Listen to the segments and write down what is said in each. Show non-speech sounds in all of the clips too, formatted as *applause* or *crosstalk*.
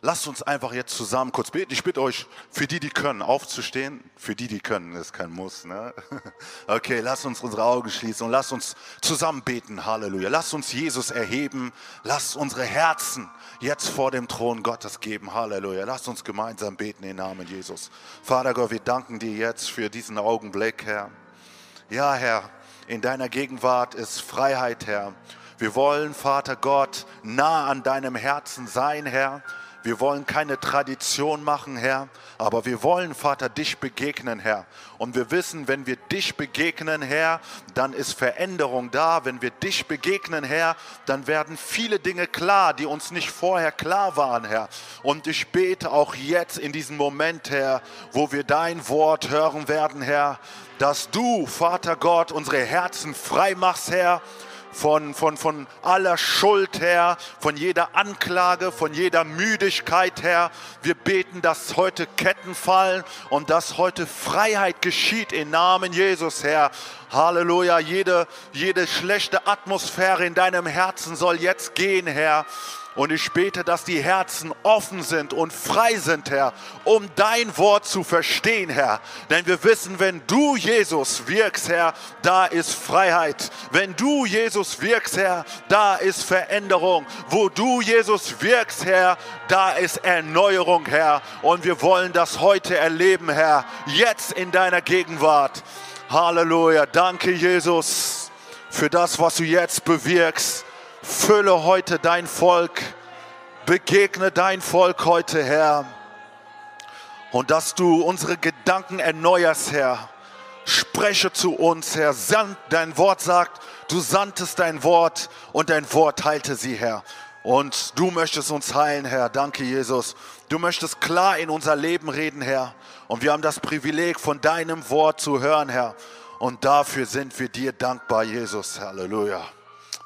lasst uns einfach jetzt zusammen kurz beten. Ich bitte euch, für die, die können, aufzustehen. Für die, die können, ist kein Muss. Ne? *laughs* Okay, lasst uns unsere Augen schließen und lasst uns zusammen beten. Halleluja. Lasst uns Jesus erheben. Lasst unsere Herzen jetzt vor dem Thron Gottes geben. Halleluja. Lasst uns gemeinsam beten im Namen Jesus. Vater Gott, wir danken dir jetzt für diesen Augenblick, Herr. Ja, Herr, in deiner Gegenwart ist Freiheit, Herr. Wir wollen, Vater Gott, nah an deinem Herzen sein, Herr. Wir wollen keine Tradition machen, Herr, aber wir wollen, Vater, dich begegnen, Herr. Und wir wissen, wenn wir dich begegnen, Herr, dann ist Veränderung da. Wenn wir dich begegnen, Herr, dann werden viele Dinge klar, die uns nicht vorher klar waren, Herr. Und ich bete auch jetzt in diesem Moment, Herr, wo wir dein Wort hören werden, Herr, dass du, Vater Gott, unsere Herzen frei machst, Herr von, von, von aller Schuld her, von jeder Anklage, von jeder Müdigkeit her. Wir beten, dass heute Ketten fallen und dass heute Freiheit geschieht im Namen Jesus, Herr. Halleluja, jede, jede schlechte Atmosphäre in deinem Herzen soll jetzt gehen, Herr. Und ich bete, dass die Herzen offen sind und frei sind, Herr, um dein Wort zu verstehen, Herr. Denn wir wissen, wenn du, Jesus, wirkst, Herr, da ist Freiheit. Wenn du, Jesus, wirkst, Herr, da ist Veränderung. Wo du, Jesus, wirkst, Herr, da ist Erneuerung, Herr. Und wir wollen das heute erleben, Herr, jetzt in deiner Gegenwart. Halleluja. Danke, Jesus, für das, was du jetzt bewirkst. Fülle heute dein Volk, begegne dein Volk heute, Herr. Und dass du unsere Gedanken erneuerst, Herr. Spreche zu uns, Herr. Dein Wort sagt, du sandtest dein Wort und dein Wort heilte sie, Herr. Und du möchtest uns heilen, Herr. Danke, Jesus. Du möchtest klar in unser Leben reden, Herr. Und wir haben das Privileg, von deinem Wort zu hören, Herr. Und dafür sind wir dir dankbar, Jesus. Halleluja.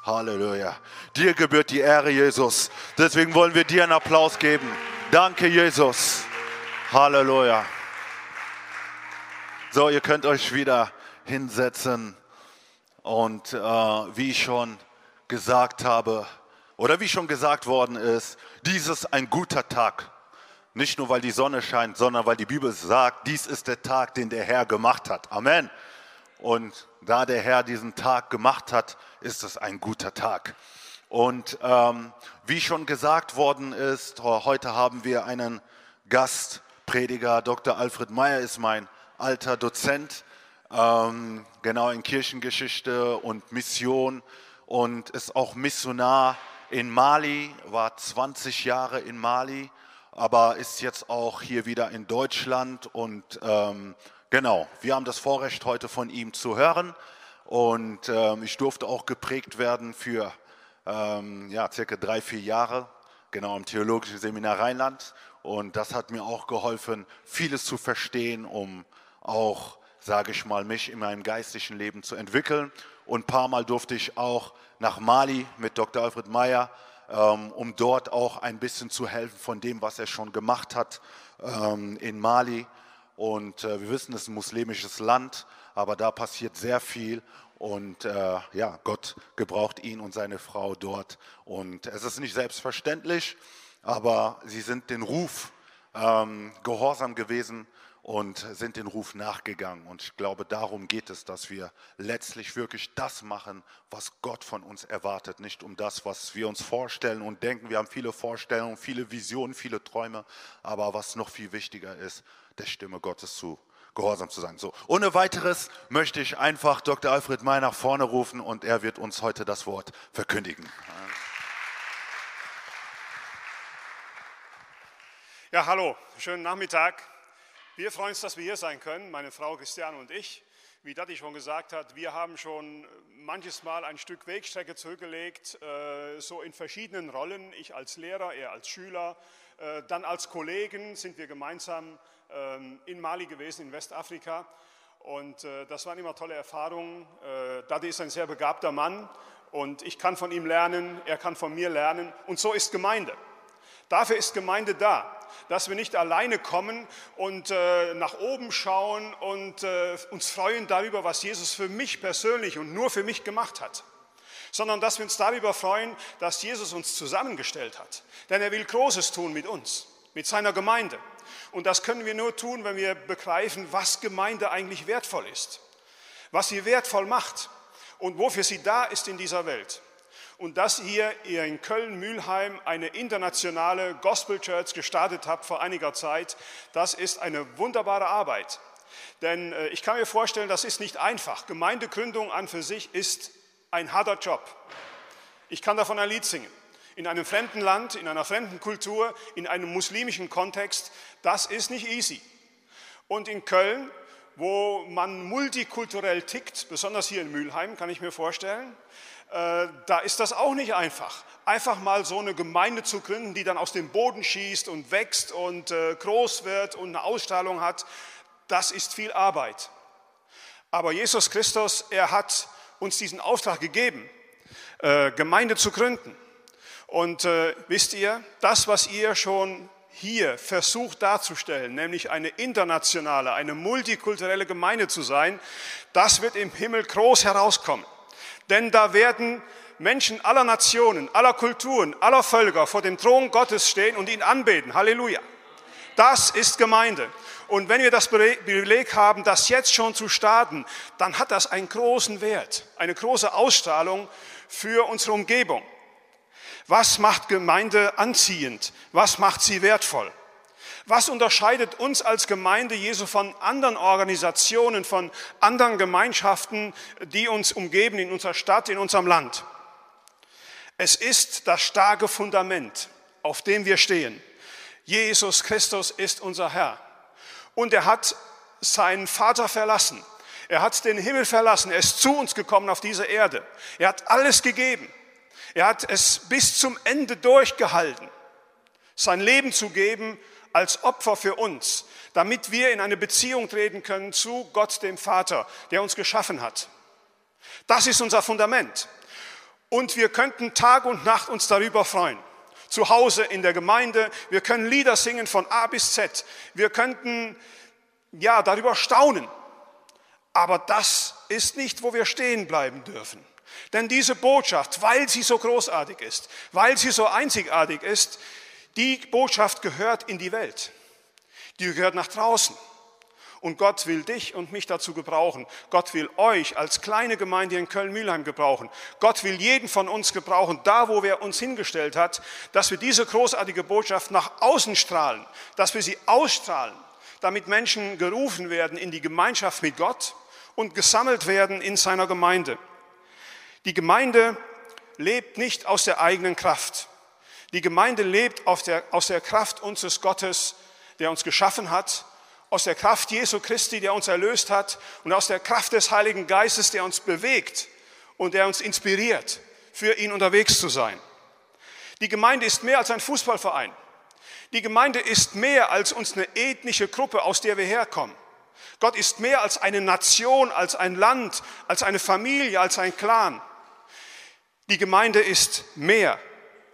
Halleluja. Dir gebührt die Ehre, Jesus. Deswegen wollen wir dir einen Applaus geben. Danke, Jesus. Halleluja. So, ihr könnt euch wieder hinsetzen. Und äh, wie ich schon gesagt habe, oder wie schon gesagt worden ist, dies ist ein guter Tag. Nicht nur, weil die Sonne scheint, sondern weil die Bibel sagt, dies ist der Tag, den der Herr gemacht hat. Amen. Und da der Herr diesen Tag gemacht hat, ist es ein guter Tag. Und ähm, wie schon gesagt worden ist, heute haben wir einen Gastprediger. Dr. Alfred Meyer ist mein alter Dozent, ähm, genau in Kirchengeschichte und Mission und ist auch Missionar in Mali, war 20 Jahre in Mali, aber ist jetzt auch hier wieder in Deutschland und ähm, Genau, wir haben das Vorrecht, heute von ihm zu hören. Und ähm, ich durfte auch geprägt werden für ähm, ja, circa drei, vier Jahre, genau im Theologischen Seminar Rheinland. Und das hat mir auch geholfen, vieles zu verstehen, um auch, sage ich mal, mich in meinem geistlichen Leben zu entwickeln. Und ein paar Mal durfte ich auch nach Mali mit Dr. Alfred Meyer, ähm, um dort auch ein bisschen zu helfen von dem, was er schon gemacht hat ähm, in Mali. Und äh, wir wissen, es ist ein muslimisches Land, aber da passiert sehr viel. Und äh, ja, Gott gebraucht ihn und seine Frau dort. Und es ist nicht selbstverständlich, aber sie sind den Ruf ähm, gehorsam gewesen und sind den Ruf nachgegangen. Und ich glaube, darum geht es, dass wir letztlich wirklich das machen, was Gott von uns erwartet, nicht um das, was wir uns vorstellen und denken. Wir haben viele Vorstellungen, viele Visionen, viele Träume, aber was noch viel wichtiger ist, der Stimme Gottes zu gehorsam zu sein. So, ohne weiteres möchte ich einfach Dr. Alfred May nach vorne rufen und er wird uns heute das Wort verkündigen. Ja, hallo, schönen Nachmittag. Wir freuen uns, dass wir hier sein können, meine Frau Christiane und ich. Wie Dati schon gesagt hat, wir haben schon manches Mal ein Stück Wegstrecke zurückgelegt, äh, so in verschiedenen Rollen. Ich als Lehrer, er als Schüler, äh, dann als Kollegen sind wir gemeinsam in Mali gewesen, in Westafrika. Und äh, das waren immer tolle Erfahrungen. Dati ist ein sehr begabter Mann und ich kann von ihm lernen, er kann von mir lernen. Und so ist Gemeinde. Dafür ist Gemeinde da dass wir nicht alleine kommen und äh, nach oben schauen und äh, uns freuen darüber, was Jesus für mich persönlich und nur für mich gemacht hat, sondern dass wir uns darüber freuen, dass Jesus uns zusammengestellt hat. Denn er will Großes tun mit uns, mit seiner Gemeinde. Und das können wir nur tun, wenn wir begreifen, was Gemeinde eigentlich wertvoll ist, was sie wertvoll macht und wofür sie da ist in dieser Welt. Und dass ihr in Köln-Mühlheim eine internationale Gospel Church gestartet habt vor einiger Zeit, das ist eine wunderbare Arbeit. Denn äh, ich kann mir vorstellen, das ist nicht einfach. Gemeindegründung an für sich ist ein harter Job. Ich kann davon ein Lied singen. In einem fremden Land, in einer fremden Kultur, in einem muslimischen Kontext, das ist nicht easy. Und in Köln, wo man multikulturell tickt, besonders hier in Mülheim, kann ich mir vorstellen, äh, da ist das auch nicht einfach. Einfach mal so eine Gemeinde zu gründen, die dann aus dem Boden schießt und wächst und äh, groß wird und eine Ausstrahlung hat, das ist viel Arbeit. Aber Jesus Christus, er hat uns diesen Auftrag gegeben, äh, Gemeinde zu gründen. Und wisst ihr, das, was ihr schon hier versucht darzustellen, nämlich eine internationale, eine multikulturelle Gemeinde zu sein, das wird im Himmel groß herauskommen. Denn da werden Menschen aller Nationen, aller Kulturen, aller Völker vor dem Thron Gottes stehen und ihn anbeten. Halleluja. Das ist Gemeinde. Und wenn wir das Privileg haben, das jetzt schon zu starten, dann hat das einen großen Wert, eine große Ausstrahlung für unsere Umgebung. Was macht Gemeinde anziehend? Was macht sie wertvoll? Was unterscheidet uns als Gemeinde Jesu von anderen Organisationen, von anderen Gemeinschaften, die uns umgeben in unserer Stadt, in unserem Land? Es ist das starke Fundament, auf dem wir stehen. Jesus Christus ist unser Herr. Und er hat seinen Vater verlassen. Er hat den Himmel verlassen. Er ist zu uns gekommen auf diese Erde. Er hat alles gegeben. Er hat es bis zum Ende durchgehalten, sein Leben zu geben als Opfer für uns, damit wir in eine Beziehung treten können zu Gott, dem Vater, der uns geschaffen hat. Das ist unser Fundament. Und wir könnten Tag und Nacht uns darüber freuen. Zu Hause in der Gemeinde, wir können Lieder singen von A bis Z. Wir könnten ja darüber staunen. Aber das ist nicht, wo wir stehen bleiben dürfen. Denn diese Botschaft, weil sie so großartig ist, weil sie so einzigartig ist, die Botschaft gehört in die Welt. Die gehört nach draußen. Und Gott will dich und mich dazu gebrauchen. Gott will euch als kleine Gemeinde in Köln-Mühlheim gebrauchen. Gott will jeden von uns gebrauchen, da wo er uns hingestellt hat, dass wir diese großartige Botschaft nach außen strahlen, dass wir sie ausstrahlen, damit Menschen gerufen werden in die Gemeinschaft mit Gott und gesammelt werden in seiner Gemeinde. Die Gemeinde lebt nicht aus der eigenen Kraft. Die Gemeinde lebt der, aus der Kraft unseres Gottes, der uns geschaffen hat, aus der Kraft Jesu Christi, der uns erlöst hat und aus der Kraft des Heiligen Geistes, der uns bewegt und der uns inspiriert, für ihn unterwegs zu sein. Die Gemeinde ist mehr als ein Fußballverein. Die Gemeinde ist mehr als uns eine ethnische Gruppe, aus der wir herkommen. Gott ist mehr als eine Nation, als ein Land, als eine Familie, als ein Clan. Die Gemeinde ist mehr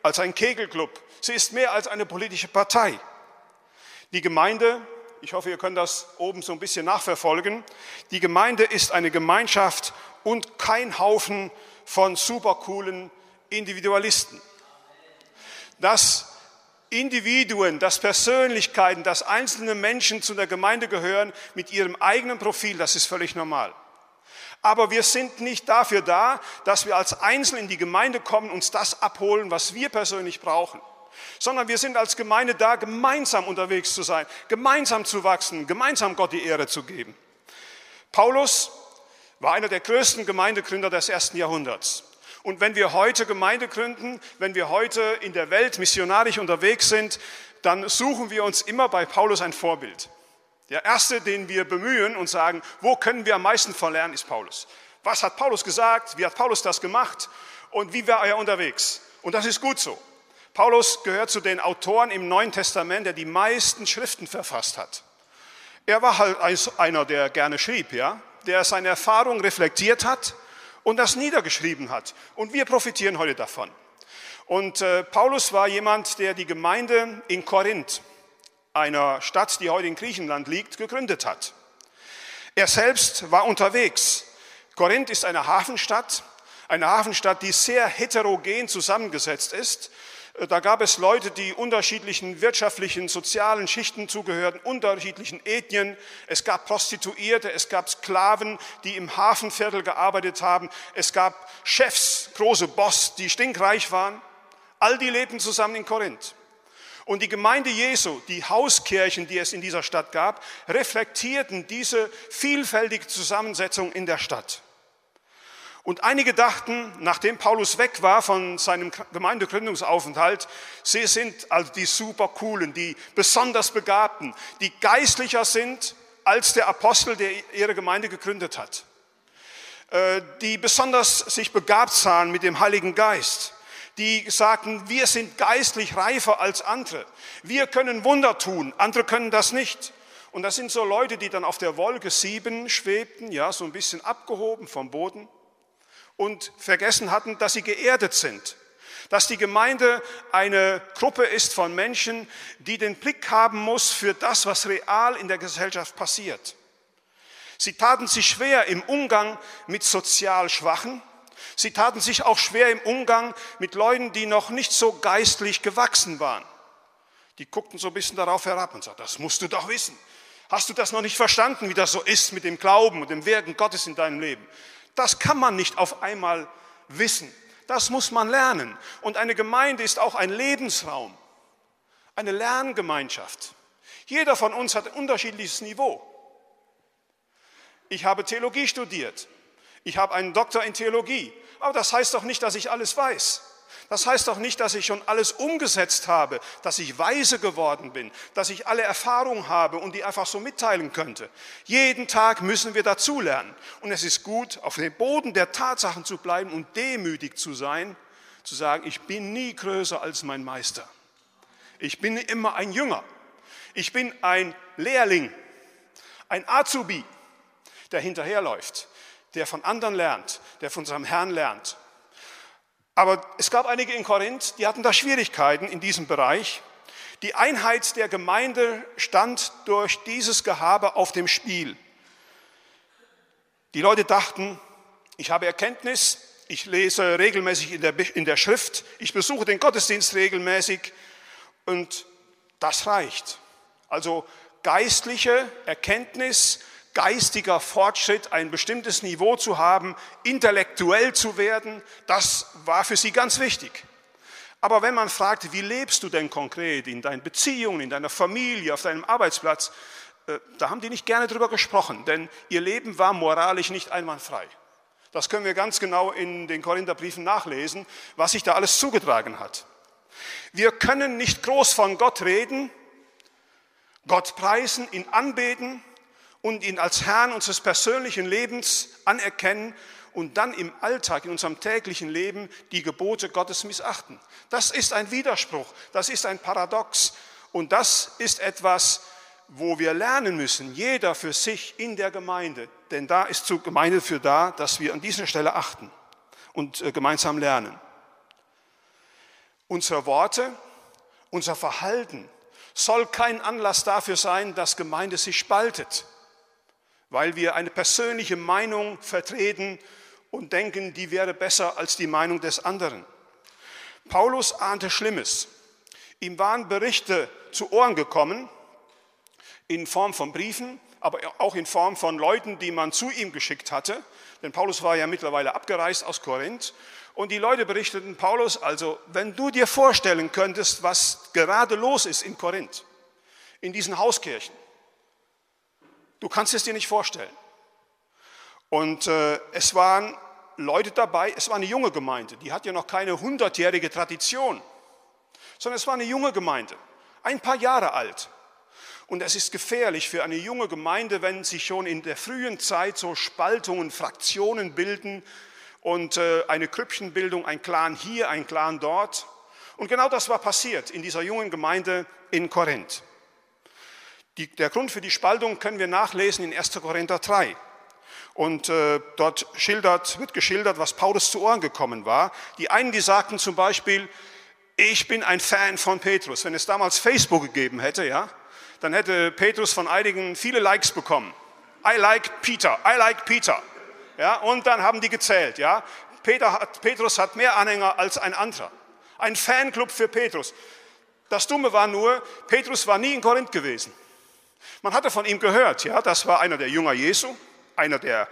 als ein Kegelclub. Sie ist mehr als eine politische Partei. Die Gemeinde, ich hoffe, ihr könnt das oben so ein bisschen nachverfolgen, die Gemeinde ist eine Gemeinschaft und kein Haufen von supercoolen Individualisten. Dass Individuen, dass Persönlichkeiten, dass einzelne Menschen zu der Gemeinde gehören mit ihrem eigenen Profil, das ist völlig normal. Aber wir sind nicht dafür da, dass wir als Einzelne in die Gemeinde kommen, uns das abholen, was wir persönlich brauchen, sondern wir sind als Gemeinde da, gemeinsam unterwegs zu sein, gemeinsam zu wachsen, gemeinsam Gott die Ehre zu geben. Paulus war einer der größten Gemeindegründer des ersten Jahrhunderts. Und wenn wir heute Gemeinde gründen, wenn wir heute in der Welt missionarisch unterwegs sind, dann suchen wir uns immer bei Paulus ein Vorbild. Der erste, den wir bemühen und sagen, wo können wir am meisten verlernen, ist Paulus. Was hat Paulus gesagt? Wie hat Paulus das gemacht? Und wie war er unterwegs? Und das ist gut so. Paulus gehört zu den Autoren im Neuen Testament, der die meisten Schriften verfasst hat. Er war halt einer, der gerne schrieb, ja, der seine Erfahrung reflektiert hat und das niedergeschrieben hat. Und wir profitieren heute davon. Und äh, Paulus war jemand, der die Gemeinde in Korinth, einer Stadt, die heute in Griechenland liegt, gegründet hat. Er selbst war unterwegs. Korinth ist eine Hafenstadt, eine Hafenstadt, die sehr heterogen zusammengesetzt ist. Äh, da gab es Leute, die unterschiedlichen wirtschaftlichen, sozialen Schichten zugehörten, unterschiedlichen Ethnien. Es gab Prostituierte, es gab Sklaven, die im Hafenviertel gearbeitet haben. Es gab Chefs, große Boss, die stinkreich waren. All die lebten zusammen in Korinth. Und die Gemeinde Jesu, die Hauskirchen, die es in dieser Stadt gab, reflektierten diese vielfältige Zusammensetzung in der Stadt. Und einige dachten, nachdem Paulus weg war von seinem Gemeindegründungsaufenthalt, sie sind also die super coolen, die besonders begabten, die geistlicher sind als der Apostel, der ihre Gemeinde gegründet hat. Äh, die besonders sich begabt sahen mit dem Heiligen Geist. Die sagten, wir sind geistlich reifer als andere. Wir können Wunder tun, andere können das nicht. Und das sind so Leute, die dann auf der Wolke sieben schwebten, ja, so ein bisschen abgehoben vom Boden und vergessen hatten, dass sie geerdet sind. Dass die Gemeinde eine Gruppe ist von Menschen, die den Blick haben muss für das, was real in der Gesellschaft passiert. Sie taten sich schwer im Umgang mit sozial Schwachen. Sie taten sich auch schwer im Umgang mit Leuten, die noch nicht so geistlich gewachsen waren. Die guckten so ein bisschen darauf herab und sagten, das musst du doch wissen. Hast du das noch nicht verstanden, wie das so ist mit dem Glauben und dem Wirken Gottes in deinem Leben? Das kann man nicht auf einmal wissen. Das muss man lernen. Und eine Gemeinde ist auch ein Lebensraum, eine Lerngemeinschaft. Jeder von uns hat ein unterschiedliches Niveau. Ich habe Theologie studiert. Ich habe einen Doktor in Theologie. Aber das heißt doch nicht, dass ich alles weiß. Das heißt doch nicht, dass ich schon alles umgesetzt habe, dass ich weise geworden bin, dass ich alle Erfahrungen habe und die einfach so mitteilen könnte. Jeden Tag müssen wir dazulernen. Und es ist gut, auf dem Boden der Tatsachen zu bleiben und demütig zu sein, zu sagen, ich bin nie größer als mein Meister. Ich bin immer ein Jünger. Ich bin ein Lehrling, ein Azubi, der hinterherläuft, der von anderen lernt, der von seinem Herrn lernt. Aber es gab einige in Korinth, die hatten da Schwierigkeiten in diesem Bereich. Die Einheit der Gemeinde stand durch dieses Gehabe auf dem Spiel. Die Leute dachten, ich habe Erkenntnis, ich lese regelmäßig in der, in der Schrift, ich besuche den Gottesdienst regelmäßig und das reicht. Also geistliche Erkenntnis, geistiger Fortschritt, ein bestimmtes Niveau zu haben, intellektuell zu werden, das war für sie ganz wichtig. Aber wenn man fragt, wie lebst du denn konkret in deinen Beziehungen, in deiner Familie, auf deinem Arbeitsplatz, äh, da haben die nicht gerne drüber gesprochen, denn ihr Leben war moralisch nicht einwandfrei. Das können wir ganz genau in den Korintherbriefen nachlesen, was sich da alles zugetragen hat. Wir können nicht groß von Gott reden, Gott preisen, ihn anbeten, und ihn als Herrn unseres persönlichen Lebens anerkennen und dann im Alltag, in unserem täglichen Leben die Gebote Gottes missachten. Das ist ein Widerspruch, das ist ein Paradox und das ist etwas, wo wir lernen müssen, jeder für sich in der Gemeinde, denn da ist zur Gemeinde für da, dass wir an dieser Stelle achten und äh, gemeinsam lernen. Unsere Worte, unser Verhalten soll kein Anlass dafür sein, dass Gemeinde sich spaltet weil wir eine persönliche Meinung vertreten und denken, die wäre besser als die Meinung des anderen. Paulus ahnte Schlimmes. Ihm waren Berichte zu Ohren gekommen in Form von Briefen, aber auch in Form von Leuten, die man zu ihm geschickt hatte. Denn Paulus war ja mittlerweile abgereist aus Korinth. Und die Leute berichteten Paulus, also wenn du dir vorstellen könntest, was gerade los ist in Korinth, in diesen Hauskirchen, Du kannst es dir nicht vorstellen. Und äh, es waren Leute dabei, es war eine junge Gemeinde, die hat ja noch keine hundertjährige Tradition, sondern es war eine junge Gemeinde, ein paar Jahre alt. Und es ist gefährlich für eine junge Gemeinde, wenn sich schon in der frühen Zeit so Spaltungen, Fraktionen bilden und äh, eine Krüppchenbildung, ein Clan hier, ein Clan dort. Und genau das war passiert in dieser jungen Gemeinde in Korinth. Die, der Grund für die Spaltung können wir nachlesen in 1. Korinther 3. Und äh, dort schildert, wird geschildert, was Paulus zu Ohren gekommen war. Die einen, die sagten zum Beispiel, ich bin ein Fan von Petrus. Wenn es damals Facebook gegeben hätte, ja, dann hätte Petrus von einigen viele Likes bekommen. I like Peter, I like Peter. Ja, und dann haben die gezählt. Ja. Hat, Petrus hat mehr Anhänger als ein anderer. Ein Fanclub für Petrus. Das Dumme war nur, Petrus war nie in Korinth gewesen. Man hatte von ihm gehört, ja, das war einer der Jünger Jesu, einer der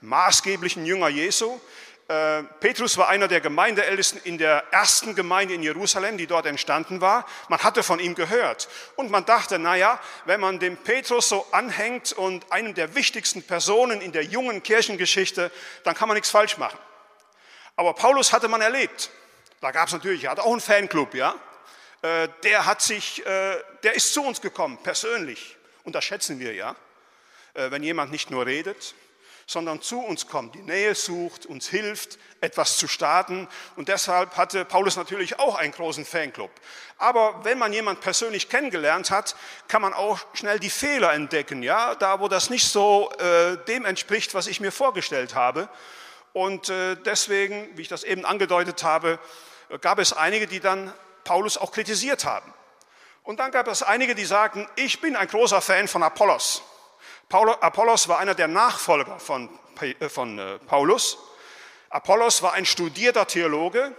maßgeblichen Jünger Jesu. Äh, Petrus war einer der Gemeindeältesten in der ersten Gemeinde in Jerusalem, die dort entstanden war. Man hatte von ihm gehört. Und man dachte, naja, wenn man dem Petrus so anhängt und einem der wichtigsten Personen in der jungen Kirchengeschichte, dann kann man nichts falsch machen. Aber Paulus hatte man erlebt. Da gab es natürlich, er hatte auch einen Fanclub, ja. Äh, der hat sich, äh, der ist zu uns gekommen, persönlich. Und das schätzen wir, ja. Wenn jemand nicht nur redet, sondern zu uns kommt, die Nähe sucht, uns hilft, etwas zu starten. Und deshalb hatte Paulus natürlich auch einen großen Fanclub. Aber wenn man jemanden persönlich kennengelernt hat, kann man auch schnell die Fehler entdecken, ja, da wo das nicht so äh, dem entspricht, was ich mir vorgestellt habe. Und äh, deswegen, wie ich das eben angedeutet habe, gab es einige, die dann Paulus auch kritisiert haben. Und dann gab es einige, die sagten, ich bin ein großer Fan von Apollos. Apollos war einer der Nachfolger von, äh, von äh, Paulus. Apollos war ein studierter Theologe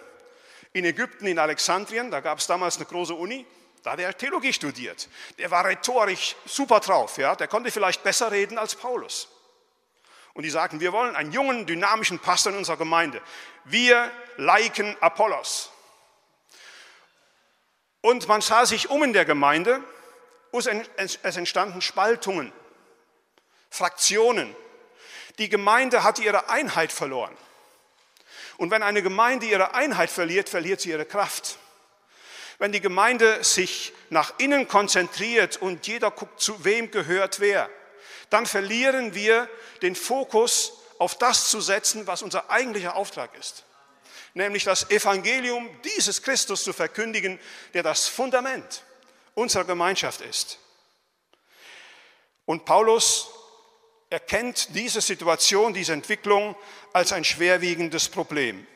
in Ägypten, in Alexandrien. Da gab es damals eine große Uni. Da hat er Theologie studiert. Der war rhetorisch super drauf. Ja? Der konnte vielleicht besser reden als Paulus. Und die sagten, wir wollen einen jungen, dynamischen Pastor in unserer Gemeinde. Wir liken Apollos. Und man sah sich um in der Gemeinde. Es entstanden Spaltungen. Fraktionen. Die Gemeinde hat ihre Einheit verloren. Und wenn eine Gemeinde ihre Einheit verliert, verliert sie ihre Kraft. Wenn die Gemeinde sich nach innen konzentriert und jeder guckt, zu wem gehört wer, dann verlieren wir den Fokus auf das zu setzen, was unser eigentlicher Auftrag ist. Nämlich das Evangelium dieses Christus zu verkündigen, der das Fundament unserer Gemeinschaft ist. Und Paulus erkennt diese Situation, diese Entwicklung als ein schwerwiegendes Problem.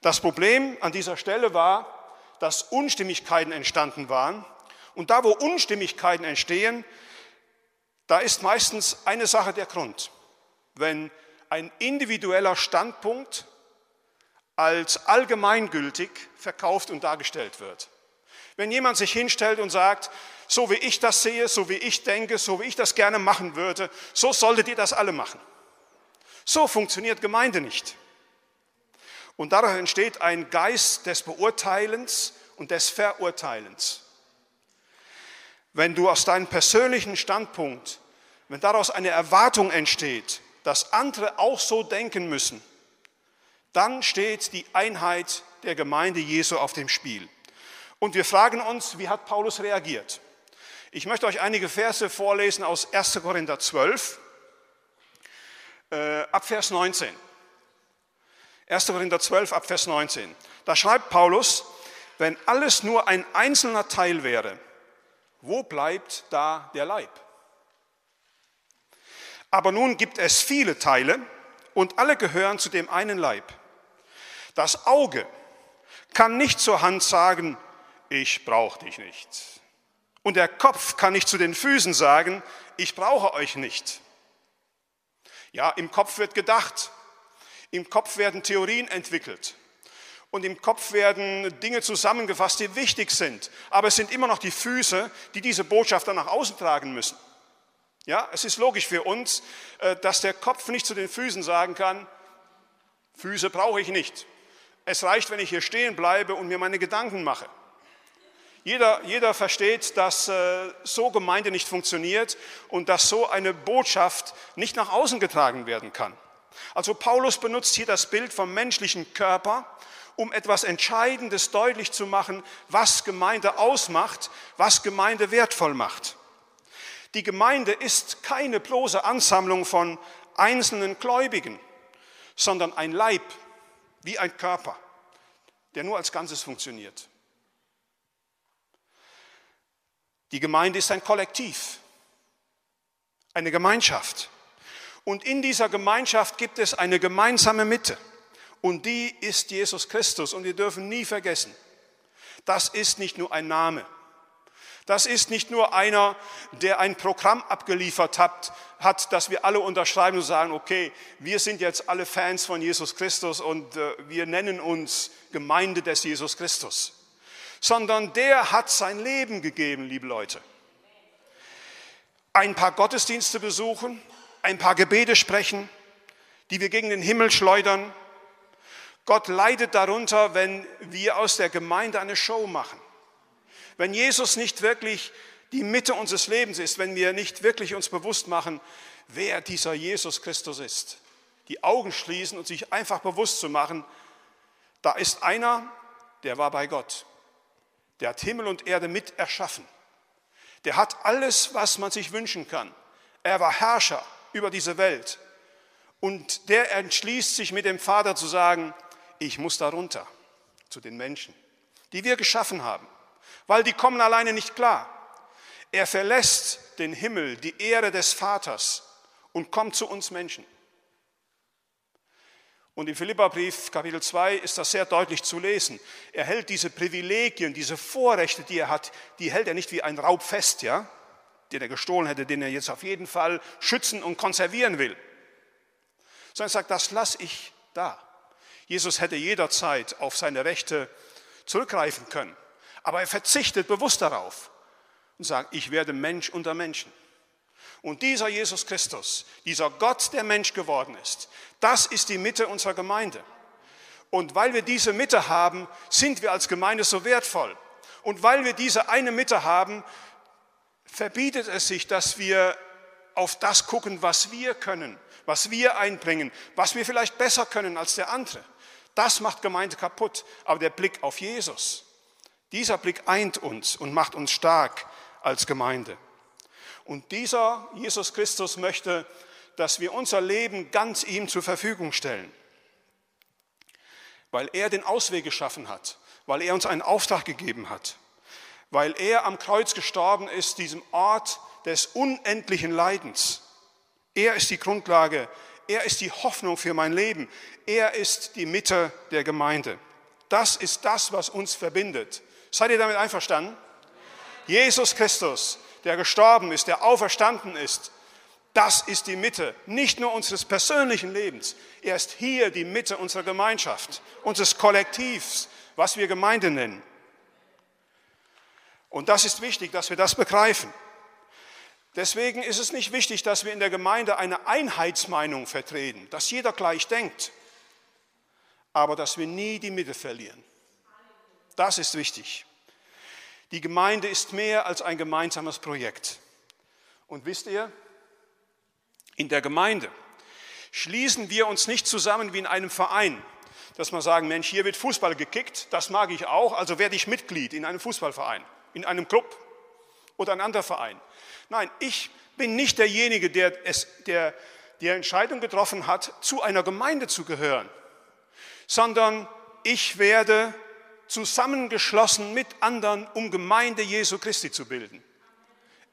Das Problem an dieser Stelle war, dass Unstimmigkeiten entstanden waren. Und da, wo Unstimmigkeiten entstehen, da ist meistens eine Sache der Grund. Wenn ein individueller Standpunkt als allgemeingültig verkauft und dargestellt wird. Wenn jemand sich hinstellt und sagt, so wie ich das sehe, so wie ich denke, so wie ich das gerne machen würde, so solltet ihr das alle machen. So funktioniert Gemeinde nicht. Und dadurch entsteht ein Geist des Beurteilens und des Verurteilens. Wenn du aus deinem persönlichen Standpunkt, wenn daraus eine Erwartung entsteht, dass andere auch so denken müssen, dann steht die Einheit der Gemeinde Jesu auf dem Spiel. Und wir fragen uns, wie hat Paulus reagiert? Ich möchte euch einige Verse vorlesen aus 1. Korinther 12, äh, ab Vers 19. 1. Korinther 12, ab Vers 19. Da schreibt Paulus, wenn alles nur ein einzelner Teil wäre, wo bleibt da der Leib? Aber nun gibt es viele Teile und alle gehören zu dem einen Leib. Das Auge kann nicht zur Hand sagen, ich brauche dich nicht. Und der Kopf kann nicht zu den Füßen sagen, ich brauche euch nicht. Ja, im Kopf wird gedacht, im Kopf werden Theorien entwickelt und im Kopf werden Dinge zusammengefasst, die wichtig sind. Aber es sind immer noch die Füße, die diese Botschaft dann nach außen tragen müssen. Ja, es ist logisch für uns, äh, dass der Kopf nicht zu den Füßen sagen kann, Füße brauche ich nicht. Es reicht, wenn ich hier stehen bleibe und mir meine Gedanken mache. Jeder, jeder versteht, dass äh, so Gemeinde nicht funktioniert und dass so eine Botschaft nicht nach außen getragen werden kann. Also Paulus benutzt hier das Bild vom menschlichen Körper, um etwas Entscheidendes deutlich zu machen, was Gemeinde ausmacht, was Gemeinde wertvoll macht. Die Gemeinde ist keine bloße Ansammlung von einzelnen Gläubigen, sondern ein Leib, wie ein Körper, der nur als Ganzes funktioniert. Die Gemeinde ist ein Kollektiv, eine Gemeinschaft. Und in dieser Gemeinschaft gibt es eine gemeinsame Mitte. Und die ist Jesus Christus. Und wir dürfen nie vergessen, das ist nicht nur ein Name. Das ist nicht nur einer, der ein Programm abgeliefert hat, hat, dass wir alle unterschreiben und sagen, okay, wir sind jetzt alle Fans von Jesus Christus und äh, wir nennen uns Gemeinde des Jesus Christus. Sondern der hat sein Leben gegeben, liebe Leute. Ein paar Gottesdienste besuchen, ein paar Gebete sprechen, die wir gegen den Himmel schleudern. Gott leidet darunter, wenn wir aus der Gemeinde eine Show machen. Wenn Jesus nicht wirklich die Mitte unseres Lebens ist, wenn wir nicht wirklich uns bewusst machen, wer dieser Jesus Christus ist. Die Augen schließen und sich einfach bewusst zu machen, da ist einer, der war bei Gott. Der hat Himmel und Erde mit erschaffen. Der hat alles, was man sich wünschen kann. Er war Herrscher über diese Welt. Und der entschließt sich mit dem Vater zu sagen, ich muss darunter zu den Menschen, die wir geschaffen haben, weil die kommen alleine nicht klar. Er verlässt den Himmel, die Ehre des Vaters und kommt zu uns Menschen. Und im Philipperbrief Kapitel 2 ist das sehr deutlich zu lesen. Er hält diese Privilegien, diese Vorrechte, die er hat, die hält er nicht wie ein Raub fest, ja? den er gestohlen hätte, den er jetzt auf jeden Fall schützen und konservieren will. Sondern er sagt, das lasse ich da. Jesus hätte jederzeit auf seine Rechte zurückgreifen können. Aber er verzichtet bewusst darauf und sagt, ich werde Mensch unter Menschen. Und dieser Jesus Christus, dieser Gott, der Mensch geworden ist, das ist die Mitte unserer Gemeinde. Und weil wir diese Mitte haben, sind wir als Gemeinde so wertvoll. Und weil wir diese eine Mitte haben, verbietet es sich, dass wir auf das gucken, was wir können, was wir einbringen, was wir vielleicht besser können als der andere. Das macht Gemeinde kaputt. Aber der Blick auf Jesus, dieser Blick eint uns und macht uns stark als Gemeinde. Und dieser Jesus Christus möchte, dass wir unser Leben ganz ihm zur Verfügung stellen, weil er den Ausweg geschaffen hat, weil er uns einen Auftrag gegeben hat weil er am Kreuz gestorben ist, diesem Ort des unendlichen Leidens. Er ist die Grundlage, er ist die Hoffnung für mein Leben, er ist die Mitte der Gemeinde. Das ist das, was uns verbindet. Seid ihr damit einverstanden? Jesus Christus, der gestorben ist, der auferstanden ist, das ist die Mitte, nicht nur unseres persönlichen Lebens. Er ist hier die Mitte unserer Gemeinschaft, unseres Kollektivs, was wir Gemeinde nennen. Und das ist wichtig, dass wir das begreifen. Deswegen ist es nicht wichtig, dass wir in der Gemeinde eine Einheitsmeinung vertreten, dass jeder gleich denkt, aber dass wir nie die Mitte verlieren. Das ist wichtig. Die Gemeinde ist mehr als ein gemeinsames Projekt. Und wisst ihr, in der Gemeinde schließen wir uns nicht zusammen wie in einem Verein, dass wir sagen, Mensch, hier wird Fußball gekickt, das mag ich auch, also werde ich Mitglied in einem Fußballverein in einem Club oder ein anderer Verein. Nein, ich bin nicht derjenige, der, es, der die Entscheidung getroffen hat, zu einer Gemeinde zu gehören, sondern ich werde zusammengeschlossen mit anderen, um Gemeinde Jesu Christi zu bilden.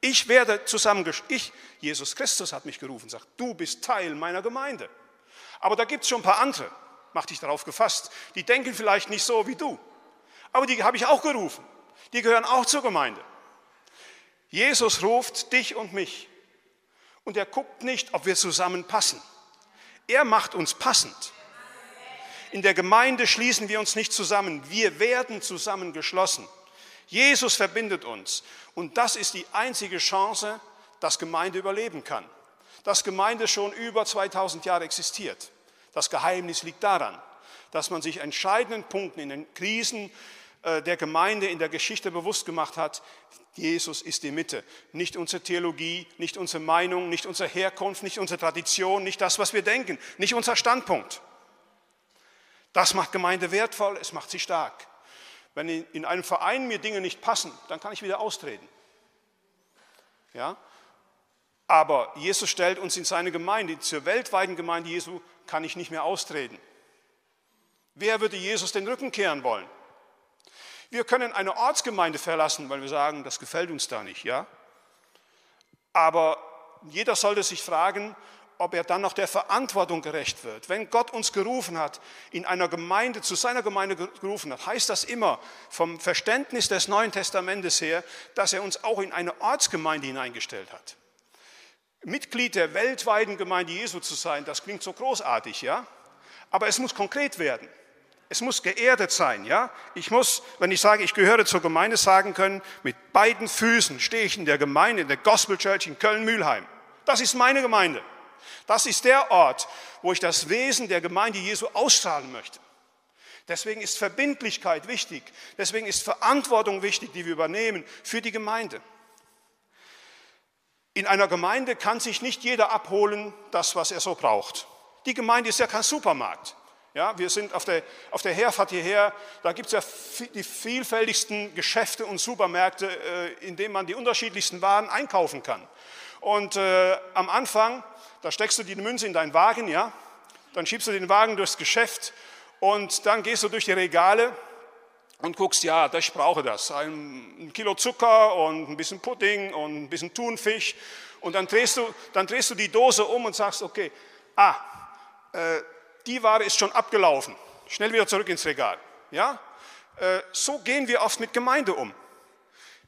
Ich werde zusammengeschlossen. Ich, Jesus Christus hat mich gerufen, sagt, du bist Teil meiner Gemeinde. Aber da gibt es schon ein paar andere, mach dich darauf gefasst, die denken vielleicht nicht so wie du. Aber die habe ich auch gerufen die gehören auch zur Gemeinde. Jesus ruft dich und mich und er guckt nicht, ob wir zusammenpassen. Er macht uns passend. In der Gemeinde schließen wir uns nicht zusammen, wir werden zusammengeschlossen. Jesus verbindet uns und das ist die einzige Chance, dass Gemeinde überleben kann. Dass Gemeinde schon über 2000 Jahre existiert. Das Geheimnis liegt daran, dass man sich entscheidenden Punkten in den Krisen, äh, der Gemeinde in der Geschichte bewusst gemacht hat, Jesus ist die Mitte. Nicht unsere Theologie, nicht unsere Meinung, nicht unsere Herkunft, nicht unsere Tradition, nicht das, was wir denken, nicht unser Standpunkt. Das macht Gemeinde wertvoll, es macht sie stark. Wenn in einem Verein mir Dinge nicht passen, dann kann ich wieder austreten. Ja? Aber Jesus stellt uns in seine Gemeinde, zur weltweiten Gemeinde Jesu kann ich nicht mehr austreten. Wer würde Jesus den Rücken kehren wollen? Wir können eine Ortsgemeinde verlassen, weil wir sagen, das gefällt uns da nicht, ja? Aber jeder sollte sich fragen, ob er dann noch der Verantwortung gerecht wird. Wenn Gott uns gerufen hat, in einer Gemeinde, zu seiner Gemeinde gerufen hat, heißt das immer vom Verständnis des Neuen Testamentes her, dass er uns auch in eine Ortsgemeinde hineingestellt hat. Mitglied der weltweiten Gemeinde Jesu zu sein, das klingt so großartig, ja? Aber es muss konkret werden. Es muss geerdet sein, ja? Ich muss, wenn ich sage, ich gehöre zur Gemeinde, sagen können, mit beiden Füßen stehe ich in der Gemeinde, in der Gospel Church in Köln-Mühlheim. Das ist meine Gemeinde. Das ist der Ort, wo ich das Wesen der Gemeinde Jesu ausstrahlen möchte. Deswegen ist Verbindlichkeit wichtig. Deswegen ist Verantwortung wichtig, die wir übernehmen für die Gemeinde. In einer Gemeinde kann sich nicht jeder abholen, das, was er so braucht. Die Gemeinde ist ja kein Supermarkt. Ja, wir sind auf der, auf der Herfahrt hierher, da gibt es ja die vielfältigsten Geschäfte und Supermärkte, äh, in denen man die unterschiedlichsten Waren einkaufen kann. Und äh, am Anfang, da steckst du die Münze in deinen Wagen, ja, dann schiebst du den Wagen durchs Geschäft und dann gehst du durch die Regale und guckst, ja, ich brauche das. Ein, Kilo Zucker und ein bisschen Pudding und ein bisschen Thunfisch. Und dann drehst du, dann drehst du die Dose um und sagst, okay, ah, äh, die Ware ist schon abgelaufen. Schnell wieder zurück ins Regal. Ja? Äh, so gehen wir oft mit Gemeinde um.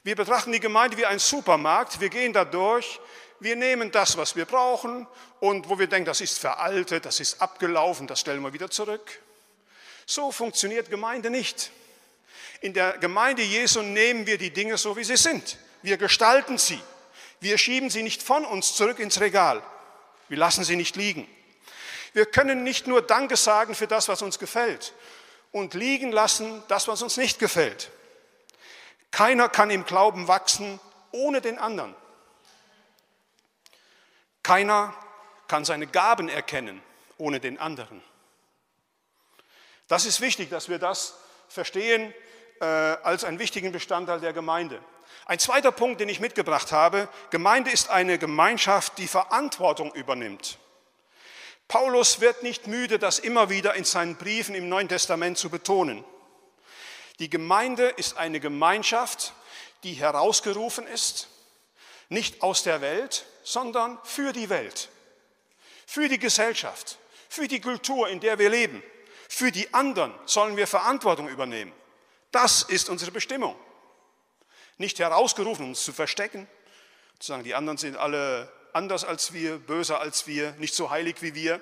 Wir betrachten die Gemeinde wie ein Supermarkt. Wir gehen da durch. Wir nehmen das, was wir brauchen und wo wir denken, das ist veraltet, das ist abgelaufen, das stellen wir wieder zurück. So funktioniert Gemeinde nicht. In der Gemeinde Jesu nehmen wir die Dinge so, wie sie sind. Wir gestalten sie. Wir schieben sie nicht von uns zurück ins Regal. Wir lassen sie nicht liegen. Wir können nicht nur Danke sagen für das, was uns gefällt und liegen lassen, das, was uns nicht gefällt. Keiner kann im Glauben wachsen ohne den anderen. Keiner kann seine Gaben erkennen ohne den anderen. Das ist wichtig, dass wir das verstehen äh, als einen wichtigen Bestandteil der Gemeinde. Ein zweiter Punkt, den ich mitgebracht habe, Gemeinde ist eine Gemeinschaft, die Verantwortung übernimmt. Paulus wird nicht müde, das immer wieder in seinen Briefen im Neuen Testament zu betonen. Die Gemeinde ist eine Gemeinschaft, die herausgerufen ist, nicht aus der Welt, sondern für die Welt, für die Gesellschaft, für die Kultur, in der wir leben. Für die anderen sollen wir Verantwortung übernehmen. Das ist unsere Bestimmung. Nicht herausgerufen, um uns zu verstecken, zu sagen, die anderen sind alle anders als wir, böser als wir, nicht so heilig wie wir.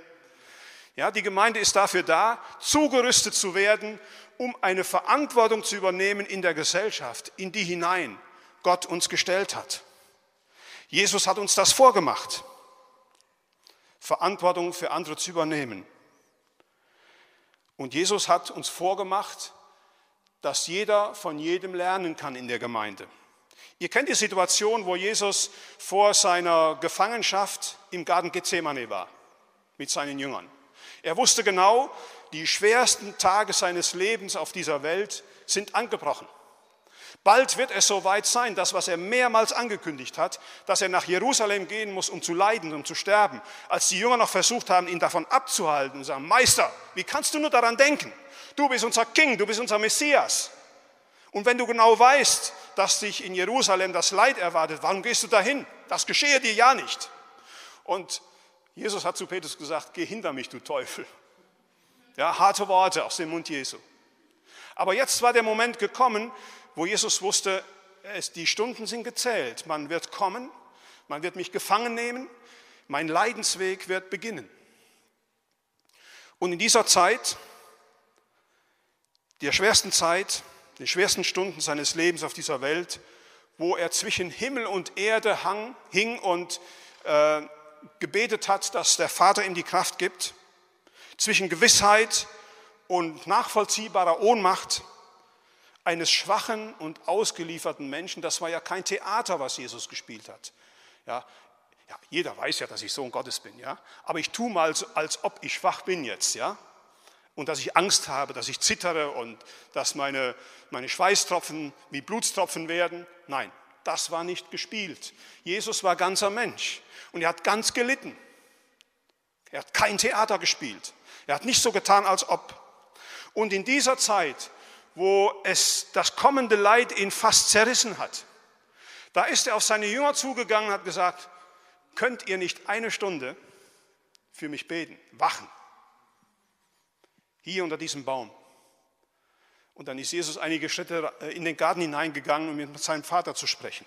Ja, die Gemeinde ist dafür da, zugerüstet zu werden, um eine Verantwortung zu übernehmen in der Gesellschaft, in die hinein Gott uns gestellt hat. Jesus hat uns das vorgemacht, Verantwortung für andere zu übernehmen. Und Jesus hat uns vorgemacht, dass jeder von jedem lernen kann in der Gemeinde. Ihr kennt die Situation, wo Jesus vor seiner Gefangenschaft im Garten Gethsemane war mit seinen Jüngern. Er wusste genau, die schwersten Tage seines Lebens auf dieser Welt sind angebrochen. Bald wird es soweit sein, das, was er mehrmals angekündigt hat, dass er nach Jerusalem gehen muss, um zu leiden, um zu sterben. Als die Jünger noch versucht haben, ihn davon abzuhalten und sagen, Meister, wie kannst du nur daran denken? Du bist unser King, du bist unser Messias. Und wenn du genau weißt, dass dich in Jerusalem das Leid erwartet, warum gehst du dahin? Das geschehe dir ja nicht. Und Jesus hat zu Petrus gesagt, geh hinter mich, du Teufel. Ja, harte Worte aus dem Mund Jesu. Aber jetzt war der Moment gekommen, wo Jesus wusste, es, die Stunden sind gezählt. Man wird kommen, man wird mich gefangen nehmen, mein Leidensweg wird beginnen. Und in dieser Zeit, der schwersten Zeit, den schwersten Stunden seines Lebens auf dieser Welt, wo er zwischen Himmel und Erde hang, hing und äh, gebetet hat, dass der Vater ihm die Kraft gibt, zwischen Gewissheit und nachvollziehbarer Ohnmacht eines schwachen und ausgelieferten Menschen. Das war ja kein Theater, was Jesus gespielt hat. Ja, ja, jeder weiß ja, dass ich Sohn Gottes bin, ja. Aber ich tue mal, als, ob ich schwach bin jetzt, ja und dass ich Angst habe, dass ich zittere und dass meine, meine Schweißtropfen wie Blutstropfen werden. Nein, Das war nicht gespielt. Jesus war ganzer Mensch und er hat ganz gelitten. Er hat kein Theater gespielt. Er hat nicht so getan, als ob. Und in dieser Zeit, wo es das kommende Leid ihn fast zerrissen hat, da ist er auf seine Jünger zugegangen und hat gesagt, könnt ihr nicht eine Stunde für mich beten, wachen, hier unter diesem Baum. Und dann ist Jesus einige Schritte äh, in den Garten hineingegangen, um mit seinem Vater zu sprechen.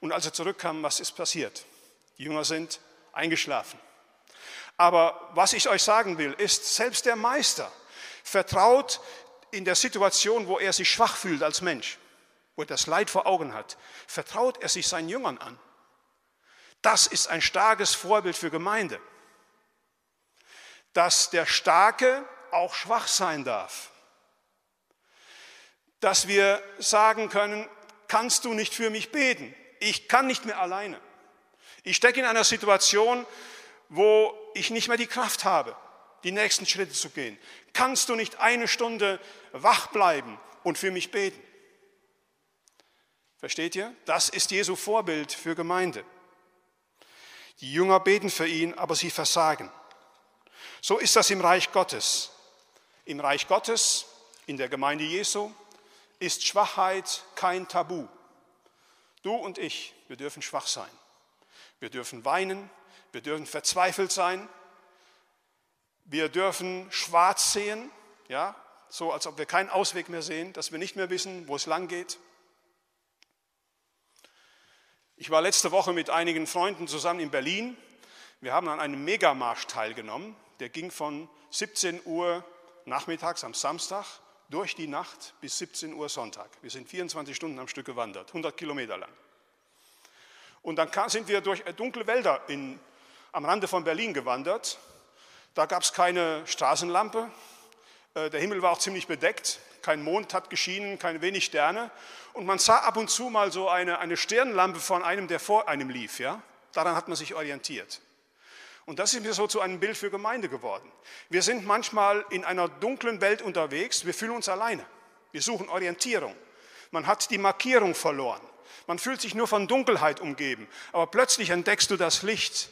Und als er zurückkam, was ist passiert? Die Jünger sind eingeschlafen. Aber was ich euch sagen will, ist, selbst der Meister vertraut in der Situation, wo er sich schwach fühlt als Mensch, wo er das Leid vor Augen hat, vertraut er sich seinen Jüngern an. Das ist ein starkes Vorbild für Gemeinde, dass der Starke auch schwach sein darf. Dass wir sagen können, kannst du nicht für mich beten? Ich kann nicht mehr alleine. Ich stecke in einer Situation, wo ich nicht mehr die Kraft habe, die nächsten Schritte zu gehen. Kannst du nicht eine Stunde wach bleiben und für mich beten? Versteht ihr? Das ist Jesu Vorbild für Gemeinde. Die Jünger beten für ihn, aber sie versagen. So ist das im Reich Gottes. Im Reich Gottes, in der Gemeinde Jesu, ist Schwachheit kein Tabu. Du und ich, wir dürfen schwach sein. Wir dürfen weinen, wir dürfen verzweifelt sein, wir dürfen schwarz sehen, ja, so als ob wir keinen Ausweg mehr sehen, dass wir nicht mehr wissen, wo es lang geht. Ich war letzte Woche mit einigen Freunden zusammen in Berlin. Wir haben an einem Megamarsch teilgenommen. Der ging von 17 Uhr nachmittags am Samstag durch die Nacht bis 17 Uhr Sonntag. Wir sind 24 Stunden am Stück gewandert, 100 Kilometer lang. Und dann sind wir durch dunkle Wälder in, am Rande von Berlin gewandert. Da gab es keine Straßenlampe. Äh, der Himmel war auch ziemlich bedeckt. Kein Mond hat geschienen, keine wenig Sterne. Und man sah ab und zu mal so eine, eine Stirnlampe von einem, der vor einem lief. Ja? Daran hat man sich orientiert. Und das ist mir so zu einem Bild für Gemeinde geworden. Wir sind manchmal in einer dunklen Welt unterwegs, wir fühlen uns alleine. Wir suchen Orientierung. Man hat die Markierung verloren. Man fühlt sich nur von Dunkelheit umgeben. Aber plötzlich entdeckst du das Licht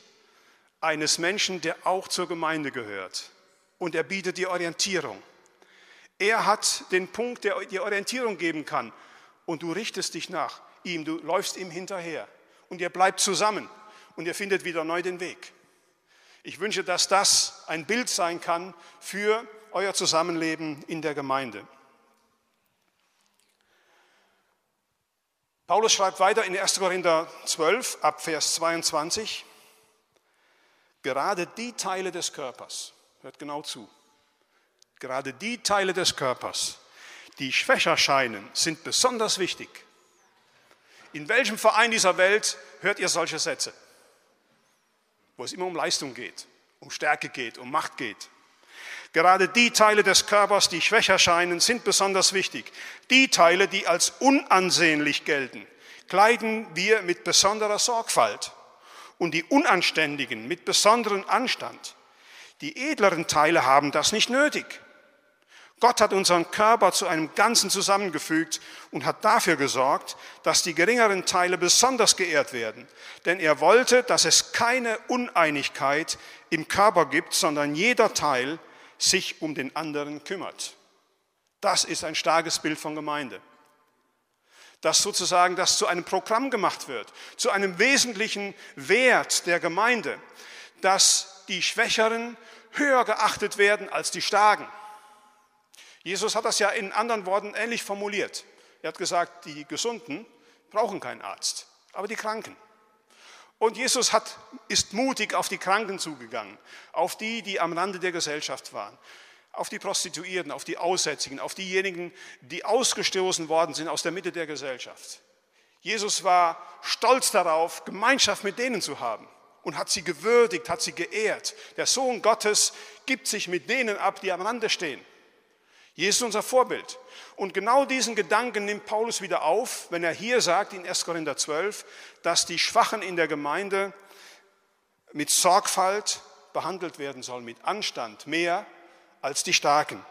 eines Menschen, der auch zur Gemeinde gehört. Und er bietet dir Orientierung. Er hat den Punkt, der dir Orientierung geben kann. Und du richtest dich nach ihm, du läufst ihm hinterher. Und ihr bleibt zusammen und ihr findet wieder neu den Weg. Ich wünsche, dass das ein Bild sein kann für euer Zusammenleben in der Gemeinde. Paulus schreibt weiter in 1. Korinther 12 ab Vers 22, gerade die Teile des Körpers, hört genau zu, gerade die Teile des Körpers, die schwächer scheinen, sind besonders wichtig. In welchem Verein dieser Welt hört ihr solche Sätze? wo es immer um Leistung geht, um Stärke geht, um Macht geht. Gerade die Teile des Körpers, die schwächer scheinen, sind besonders wichtig. Die Teile, die als unansehnlich gelten, kleiden wir mit besonderer Sorgfalt und die Unanständigen mit besonderem Anstand. Die edleren Teile haben das nicht nötig. Gott hat unseren Körper zu einem Ganzen zusammengefügt und hat dafür gesorgt, dass die geringeren Teile besonders geehrt werden. Denn er wollte, dass es keine Uneinigkeit im Körper gibt, sondern jeder Teil sich um den anderen kümmert. Das ist ein starkes Bild von Gemeinde. Dass sozusagen das zu einem Programm gemacht wird, zu einem wesentlichen Wert der Gemeinde, dass die Schwächeren höher geachtet werden als die Starken Jesus hat das ja in anderen Worten ähnlich formuliert. Er hat gesagt, die Gesunden brauchen keinen Arzt, aber die Kranken. Und Jesus hat, ist mutig auf die Kranken zugegangen, auf die, die am Rande der Gesellschaft waren, auf die Prostituierten, auf die Aussätzigen, auf diejenigen, die ausgestoßen worden sind aus der Mitte der Gesellschaft. Jesus war stolz darauf, Gemeinschaft mit denen zu haben und hat sie gewürdigt, hat sie geehrt. Der Sohn Gottes gibt sich mit denen ab, die am Rande stehen. Jesus ist unser Vorbild. Und genau diesen Gedanken nimmt Paulus wieder auf, wenn er hier sagt in 1. Korinther 12, dass die Schwachen in der Gemeinde mit Sorgfalt behandelt werden sollen, mit Anstand, mehr als die Starken.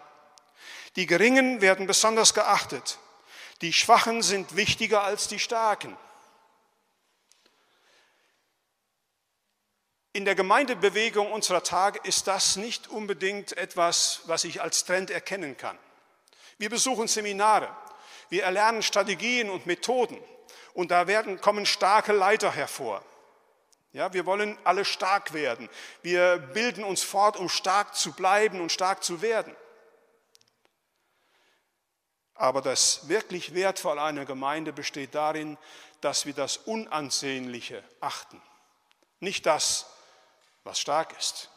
Die Geringen werden besonders geachtet. Die Schwachen sind wichtiger als die Starken. In der Gemeindebewegung unserer Tage ist das nicht unbedingt etwas, was ich als Trend erkennen kann. Wir besuchen Seminare, wir erlernen Strategien und Methoden und da werden, kommen starke Leiter hervor. Ja, wir wollen alle stark werden. Wir bilden uns fort, um stark zu bleiben und stark zu werden. Aber das wirklich Wertvolle einer Gemeinde besteht darin, dass wir das Unansehnliche achten, nicht das, was stark ist.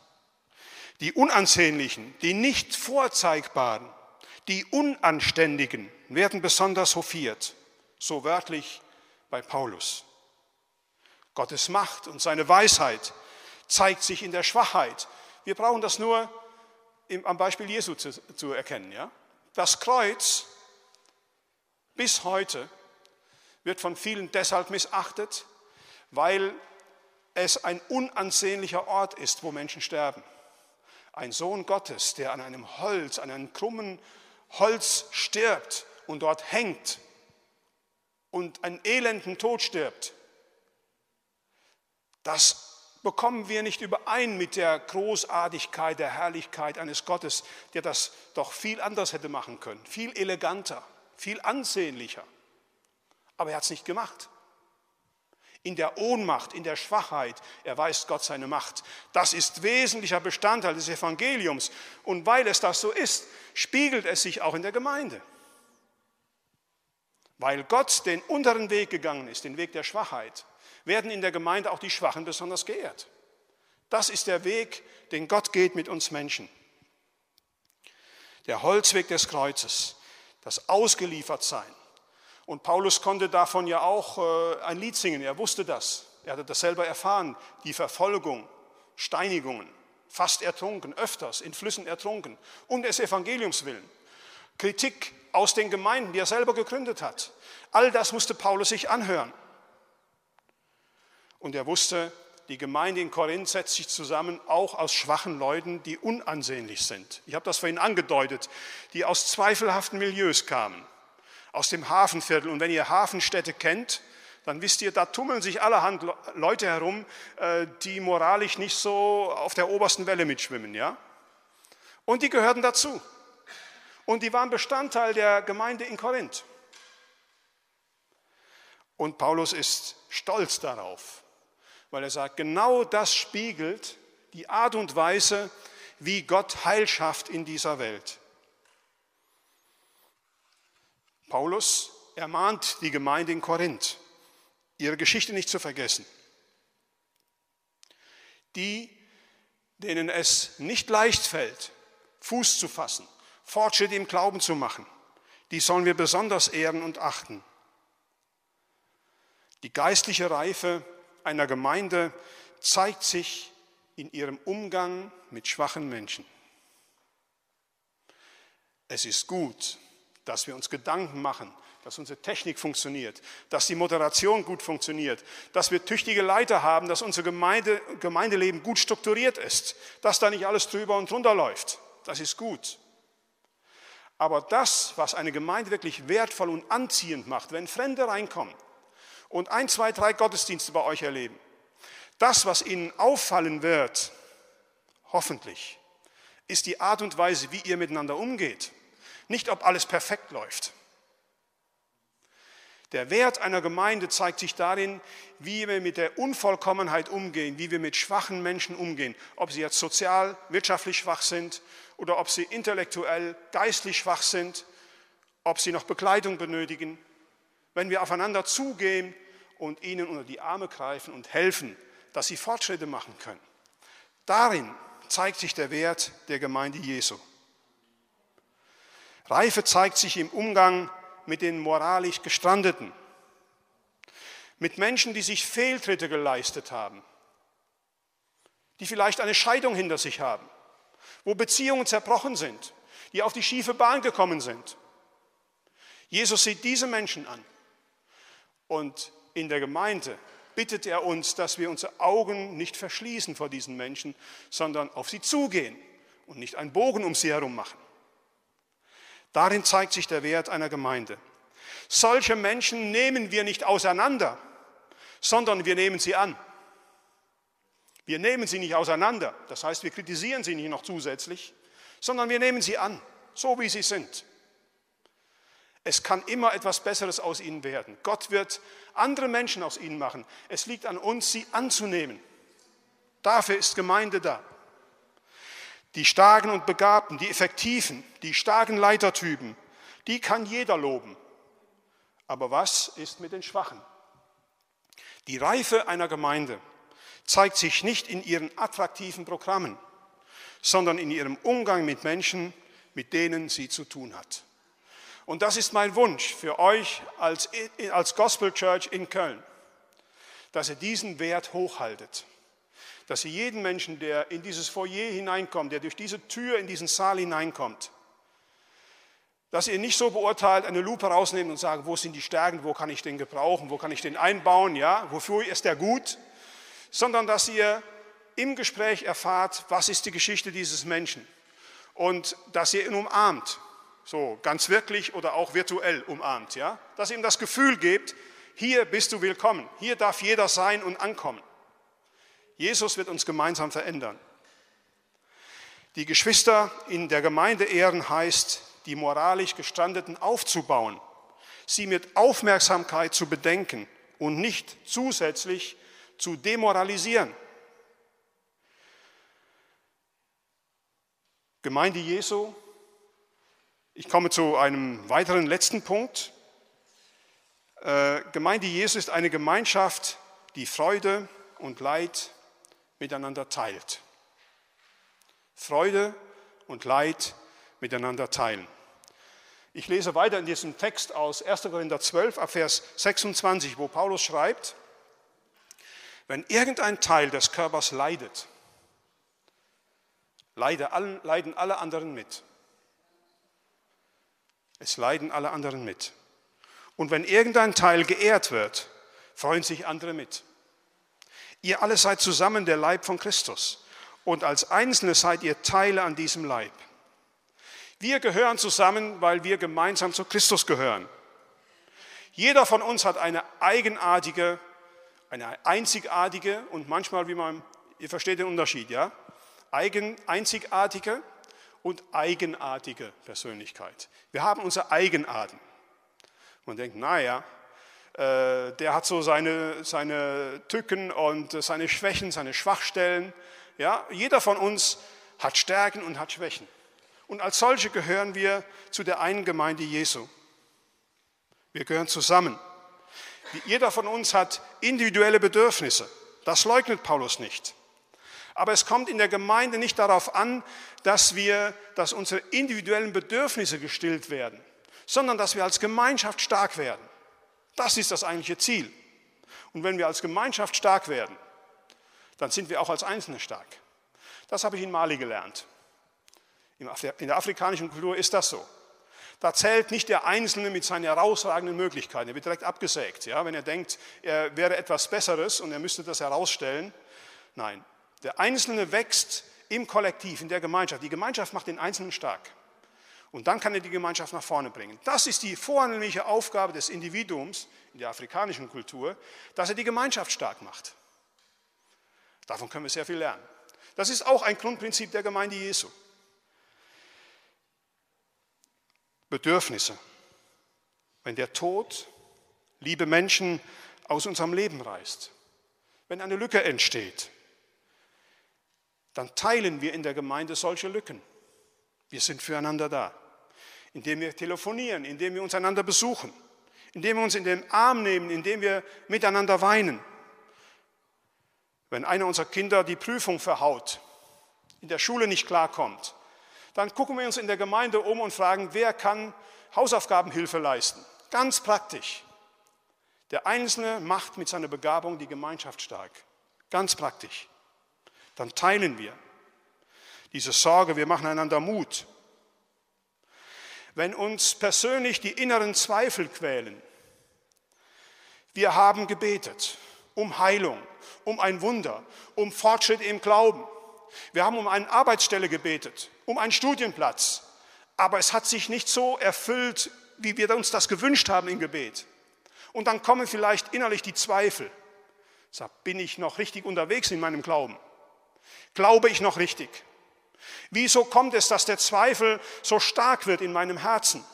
Die Unansehnlichen, die nicht vorzeigbaren, die Unanständigen werden besonders hofiert, so wörtlich bei Paulus. Gottes Macht und seine Weisheit zeigt sich in der Schwachheit. Wir brauchen das nur am Beispiel Jesu zu, zu erkennen. Ja? Das Kreuz bis heute wird von vielen deshalb missachtet, weil es ein unansehnlicher Ort ist, wo Menschen sterben. Ein Sohn Gottes, der an einem Holz, an einem krummen Holz stirbt und dort hängt und einen elenden Tod stirbt, das bekommen wir nicht überein mit der Großartigkeit, der Herrlichkeit eines Gottes, der das doch viel anders hätte machen können, viel eleganter, viel ansehnlicher. Aber er hat es nicht gemacht. In der Ohnmacht, in der Schwachheit erweist Gott seine Macht. Das ist wesentlicher Bestandteil des Evangeliums. Und weil es das so ist, spiegelt es sich auch in der Gemeinde. Weil Gott den unteren Weg gegangen ist, den Weg der Schwachheit, werden in der Gemeinde auch die Schwachen besonders geehrt. Das ist der Weg, den Gott geht mit uns Menschen. Der Holzweg des Kreuzes, das Ausgeliefertsein. Und Paulus konnte davon ja auch äh, ein Lied singen, er wusste das. Er hatte das selber erfahren, die Verfolgung, Steinigungen, fast ertrunken, öfters in Flüssen ertrunken, um des Evangeliums willen. Kritik aus den Gemeinden, die er selber gegründet hat. All das musste Paulus sich anhören. Und er wusste, die Gemeinde in Korinth setzt sich zusammen auch aus schwachen Leuten, die unansehnlich sind. Ich habe das vorhin angedeutet, die aus zweifelhaften Milieus kamen, aus dem Hafenviertel. Und wenn ihr Hafenstädte kennt, dann wisst ihr, da tummeln sich allerhand Leute herum, äh, die moralisch nicht so auf der obersten Welle mitschwimmen. Ja? Und die gehörten dazu. Und die waren Bestandteil der Gemeinde in Korinth. Und Paulus ist stolz darauf, weil er sagt, genau das spiegelt die Art und Weise, wie Gott Heil schafft in dieser Welt. Paulus ermahnt die Gemeinde in Korinth, ihre Geschichte nicht zu vergessen. Die, denen es nicht leicht fällt, Fuß zu fassen, Fortschritte im Glauben zu machen, die sollen wir besonders ehren und achten. Die geistliche Reife einer Gemeinde zeigt sich in ihrem Umgang mit schwachen Menschen. Es ist gut, dass wir uns Gedanken machen, dass unsere Technik funktioniert, dass die Moderation gut funktioniert, dass wir tüchtige Leiter haben, dass unser Gemeinde, Gemeindeleben gut strukturiert ist, dass da nicht alles drüber und drunter läuft. Das ist gut. Aber das, was eine Gemeinde wirklich wertvoll und anziehend macht, wenn Fremde reinkommen, und ein, zwei, drei Gottesdienste bei euch erleben. Das, was ihnen auffallen wird, hoffentlich, ist die Art und Weise, wie ihr miteinander umgeht. Nicht, ob alles perfekt läuft. Der Wert einer Gemeinde zeigt sich darin, wie wir mit der Unvollkommenheit umgehen, wie wir mit schwachen Menschen umgehen, ob sie jetzt sozial, wirtschaftlich schwach sind oder ob sie intellektuell, geistlich schwach sind, ob sie noch Begleitung benötigen. Wenn wir aufeinander zugehen und ihnen unter die Arme greifen und helfen, dass sie Fortschritte machen können. Darin zeigt sich der Wert der Gemeinde Jesu. Reife zeigt sich im Umgang mit den moralisch Gestrandeten, mit Menschen, die sich Fehltritte geleistet haben, die vielleicht eine Scheidung hinter sich haben, wo Beziehungen zerbrochen sind, die auf die schiefe Bahn gekommen sind. Jesus sieht diese Menschen an und in der Gemeinde bittet er uns, dass wir unsere Augen nicht verschließen vor diesen Menschen, sondern auf sie zugehen und nicht einen Bogen um sie herum machen. Darin zeigt sich der Wert einer Gemeinde. Solche Menschen nehmen wir nicht auseinander, sondern wir nehmen sie an. Wir nehmen sie nicht auseinander, das heißt, wir kritisieren sie nicht noch zusätzlich, sondern wir nehmen sie an, so wie sie sind. Es kann immer etwas Besseres aus ihnen werden. Gott wird andere Menschen aus ihnen machen. Es liegt an uns, sie anzunehmen. Dafür ist Gemeinde da. Die Starken und Begabten, die Effektiven, die starken Leitertypen, die kann jeder loben. Aber was ist mit den Schwachen? Die Reife einer Gemeinde zeigt sich nicht in ihren attraktiven Programmen, sondern in ihrem Umgang mit Menschen, mit denen sie zu tun hat. Und das ist mein Wunsch für euch als, als Gospel Church in Köln, dass ihr diesen Wert hochhaltet. Dass Sie jeden Menschen, der in dieses Foyer hineinkommt, der durch diese Tür in diesen Saal hineinkommt, dass ihr nicht so beurteilt, eine Lupe rausnehmen und sagen, wo sind die Stärken, wo kann ich den gebrauchen, wo kann ich den einbauen, ja, wofür ist der gut, sondern dass ihr im Gespräch erfahrt, was ist die Geschichte dieses Menschen? Und dass ihr ihn umarmt, so ganz wirklich oder auch virtuell umarmt, ja, dass ihm das Gefühl gebt, hier bist du willkommen, hier darf jeder sein und ankommen. Jesus wird uns gemeinsam verändern. Die Geschwister in der Gemeinde ehren heißt, die moralisch Gestandeten aufzubauen, sie mit Aufmerksamkeit zu bedenken und nicht zusätzlich zu demoralisieren. Gemeinde Jesu, ich komme zu einem weiteren letzten Punkt. Äh, Gemeinde Jesu ist eine Gemeinschaft, die Freude und Leid miteinander teilt. Freude und Leid miteinander teilen. Ich lese weiter in diesem Text aus 1. Korinther 12, Vers 26, wo Paulus schreibt, wenn irgendein Teil des Körpers leidet, leiden alle anderen mit. Es leiden alle anderen mit. Und wenn irgendein Teil geehrt wird, freuen sich andere mit. Ihr alle seid zusammen der Leib von Christus und als Einzelne seid ihr Teile an diesem Leib. Wir gehören zusammen, weil wir gemeinsam zu Christus gehören. Jeder von uns hat eine eigenartige, eine einzigartige und manchmal, wie man, ihr versteht den Unterschied, ja? Eigen, einzigartige und eigenartige Persönlichkeit. Wir haben unsere Eigenarten. Man denkt, naja, äh, der hat so seine, seine Tücken und seine Schwächen, seine Schwachstellen. Ja, jeder von uns hat Stärken und hat Schwächen. Und als solche gehören wir zu der einen Gemeinde Jesu. Wir gehören zusammen. Jeder von uns hat individuelle Bedürfnisse. Das leugnet Paulus nicht. Aber es kommt in der Gemeinde nicht darauf an, dass wir, dass unsere individuellen Bedürfnisse gestillt werden, sondern dass wir als Gemeinschaft stark werden. Das ist das eigentliche Ziel. Und wenn wir als Gemeinschaft stark werden, dann sind wir auch als Einzelne stark. Das habe ich in Mali gelernt. In der afrikanischen Kultur ist das so. Da zählt nicht der Einzelne mit seinen herausragenden Möglichkeiten. Er wird direkt abgesägt. Ja? Wenn er denkt, er wäre etwas Besseres und er müsste das herausstellen. Nein, der Einzelne wächst im Kollektiv, in der Gemeinschaft. Die Gemeinschaft macht den Einzelnen stark. Und dann kann er die Gemeinschaft nach vorne bringen. Das ist die vornehmliche Aufgabe des Individuums in der afrikanischen Kultur, dass er die Gemeinschaft stark macht. Davon können wir sehr viel lernen. Das ist auch ein Grundprinzip der Gemeinde Jesu. Bedürfnisse. Wenn der Tod liebe Menschen aus unserem Leben reißt, wenn eine Lücke entsteht, dann teilen wir in der Gemeinde solche Lücken. Wir sind füreinander da indem wir telefonieren, indem wir uns einander besuchen, indem wir uns in den Arm nehmen, indem wir miteinander weinen. Wenn einer unserer Kinder die Prüfung verhaut, in der Schule nicht klarkommt, dann gucken wir uns in der Gemeinde um und fragen, wer kann Hausaufgabenhilfe leisten. Ganz praktisch. Der Einzelne macht mit seiner Begabung die Gemeinschaft stark. Ganz praktisch. Dann teilen wir diese Sorge, wir machen einander Mut wenn uns persönlich die inneren Zweifel quälen. Wir haben gebetet um Heilung, um ein Wunder, um Fortschritt im Glauben. Wir haben um eine Arbeitsstelle gebetet, um einen Studienplatz. Aber es hat sich nicht so erfüllt, wie wir uns das gewünscht haben im Gebet. Und dann kommen vielleicht innerlich die Zweifel. Sag, bin ich noch richtig unterwegs in meinem Glauben? Glaube ich noch richtig? Wieso kommt es, dass der Zweifel so stark wird in meinem Herzen?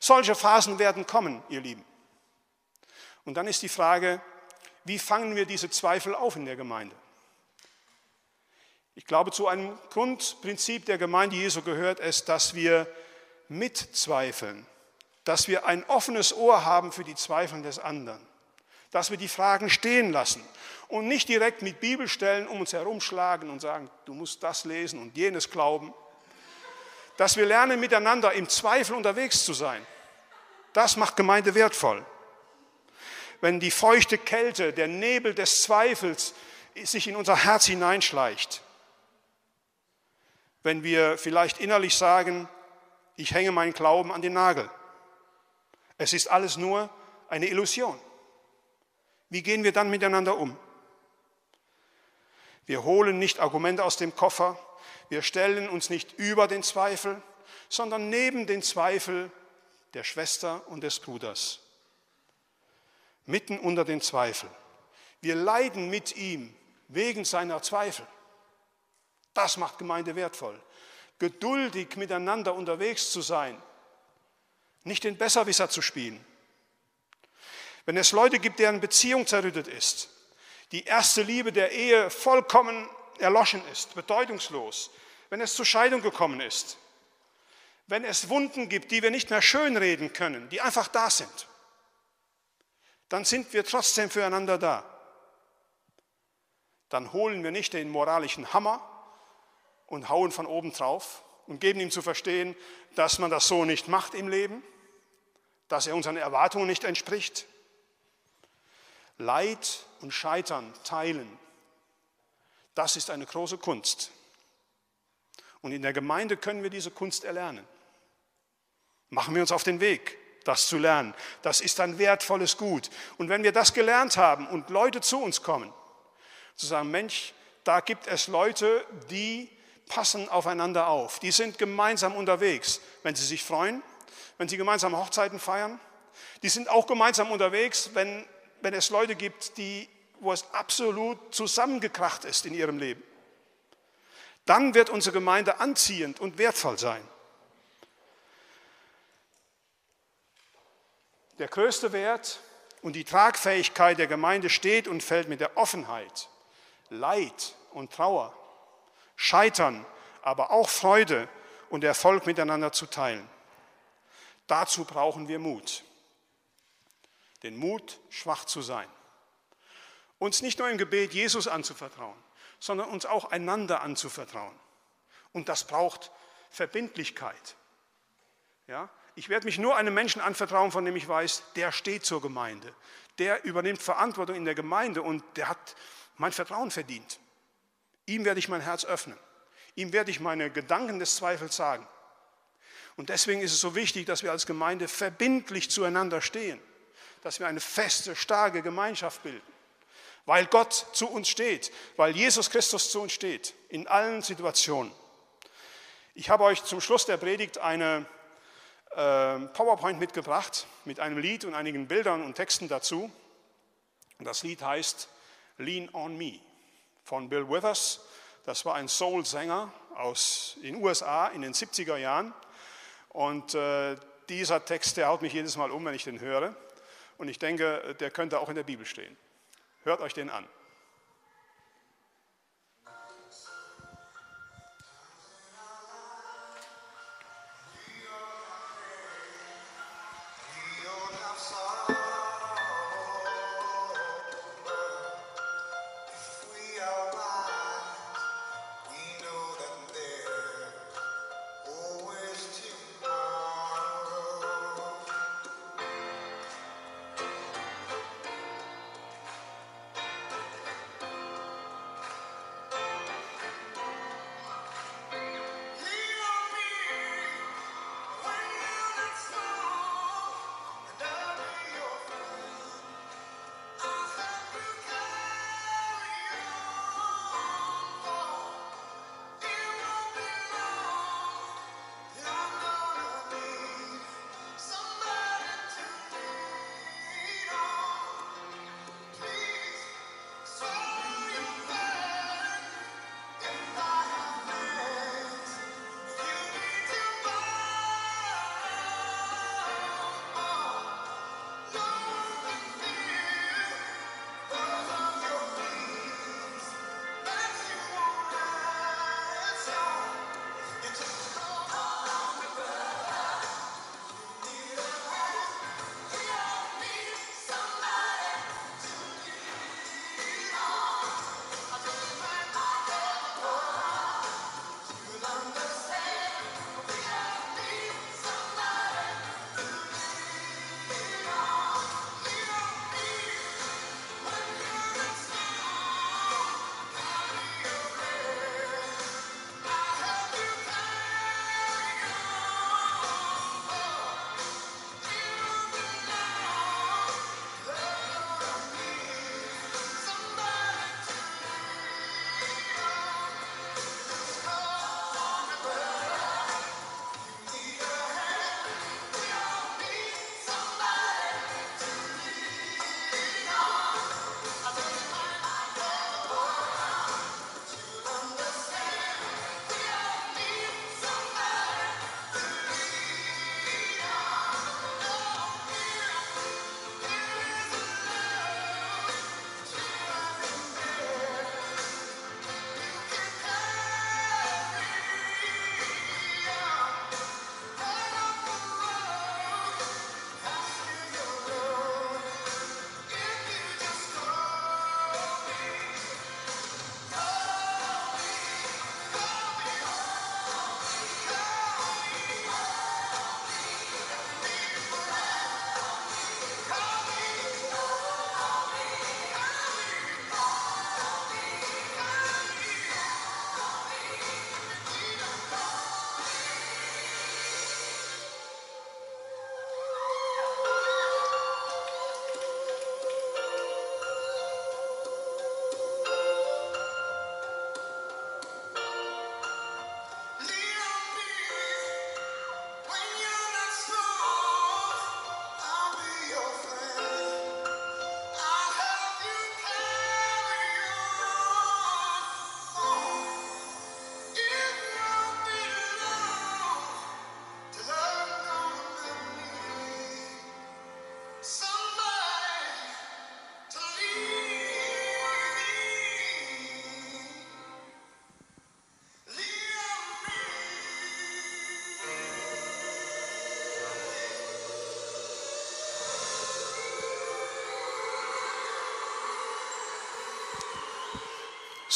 Solche Phasen werden kommen, ihr Lieben. Und dann ist die Frage, wie fangen wir diese Zweifel auf in der Gemeinde? Ich glaube, zu einem Grundprinzip der Gemeinde Jesu gehört es, dass wir mitzweifeln, dass wir ein offenes Ohr haben für die Zweifel des anderen, dass wir die Fragen stehen lassen und nicht direkt mit Bibelstellen um uns herumschlagen und sagen, du musst das lesen und jenes glauben, dass wir lernen, miteinander im Zweifel unterwegs zu sein. Das macht Gemeinde wertvoll. Wenn die feuchte Kälte, der Nebel des Zweifels sich in unser Herz hineinschleicht, wenn wir vielleicht innerlich sagen, ich hänge meinen Glauben an den Nagel. Es ist alles nur eine Illusion. Wie gehen wir dann miteinander um? Wir holen nicht Argumente aus dem Koffer, wir stellen uns nicht über den Zweifel, sondern neben den Zweifel der Schwester und des Bruders. Mitten unter den Zweifel. Wir leiden mit ihm wegen seiner Zweifel. Das macht Gemeinde wertvoll. Geduldig miteinander unterwegs zu sein, nicht den Besserwisser zu spielen. Wenn es Leute gibt, deren Beziehung zerrüttet ist, die erste Liebe der Ehe vollkommen erloschen ist, bedeutungslos, wenn es zur Scheidung gekommen ist, wenn es Wunden gibt, die wir nicht mehr schönreden können, die einfach da sind, dann sind wir trotzdem füreinander da. Dann holen wir nicht den moralischen Hammer und hauen von oben drauf und geben ihm zu verstehen, dass man das so nicht macht im Leben, dass er unseren Erwartungen nicht entspricht. Leid und Scheitern teilen, das ist eine große Kunst. Und in der Gemeinde können wir diese Kunst erlernen. Machen wir uns auf den Weg, das zu lernen. Das ist ein wertvolles Gut. Und wenn wir das gelernt haben und Leute zu uns kommen, zu sagen, Mensch, da gibt es Leute, die passen aufeinander auf. Die sind gemeinsam unterwegs, wenn sie sich freuen, wenn sie gemeinsam Hochzeiten feiern. Die sind auch gemeinsam unterwegs, wenn, wenn es Leute gibt, die, wo es absolut zusammengekracht ist in ihrem Leben. Dann wird unsere Gemeinde anziehend und wertvoll sein. Der größte Wert und die Tragfähigkeit der Gemeinde steht und fällt mit der Offenheit, Leid und Trauer Scheitern, aber auch Freude und Erfolg miteinander zu teilen. Dazu brauchen wir Mut. Den Mut, schwach zu sein. Uns nicht nur im Gebet Jesus anzuvertrauen, sondern uns auch einander anzuvertrauen. Und das braucht Verbindlichkeit. Ja? Ich werde mich nur einem Menschen anvertrauen, von dem ich weiß, der steht zur Gemeinde. Der übernimmt Verantwortung in der Gemeinde und der hat mein Vertrauen verdient. Ihm werde ich mein Herz öffnen. Ihm werde ich meine Gedanken des Zweifels sagen. Und deswegen ist es so wichtig, dass wir als Gemeinde verbindlich zueinander stehen, dass wir eine feste, starke Gemeinschaft bilden, weil Gott zu uns steht, weil Jesus Christus zu uns steht, in allen Situationen. Ich habe euch zum Schluss der Predigt eine äh, PowerPoint mitgebracht mit einem Lied und einigen Bildern und Texten dazu. Das Lied heißt Lean on Me von Bill Withers. Das war ein Soul-Sänger aus den USA in den 70er Jahren. Und äh, dieser Text, der haut mich jedes Mal um, wenn ich den höre. Und ich denke, der könnte auch in der Bibel stehen. Hört euch den an.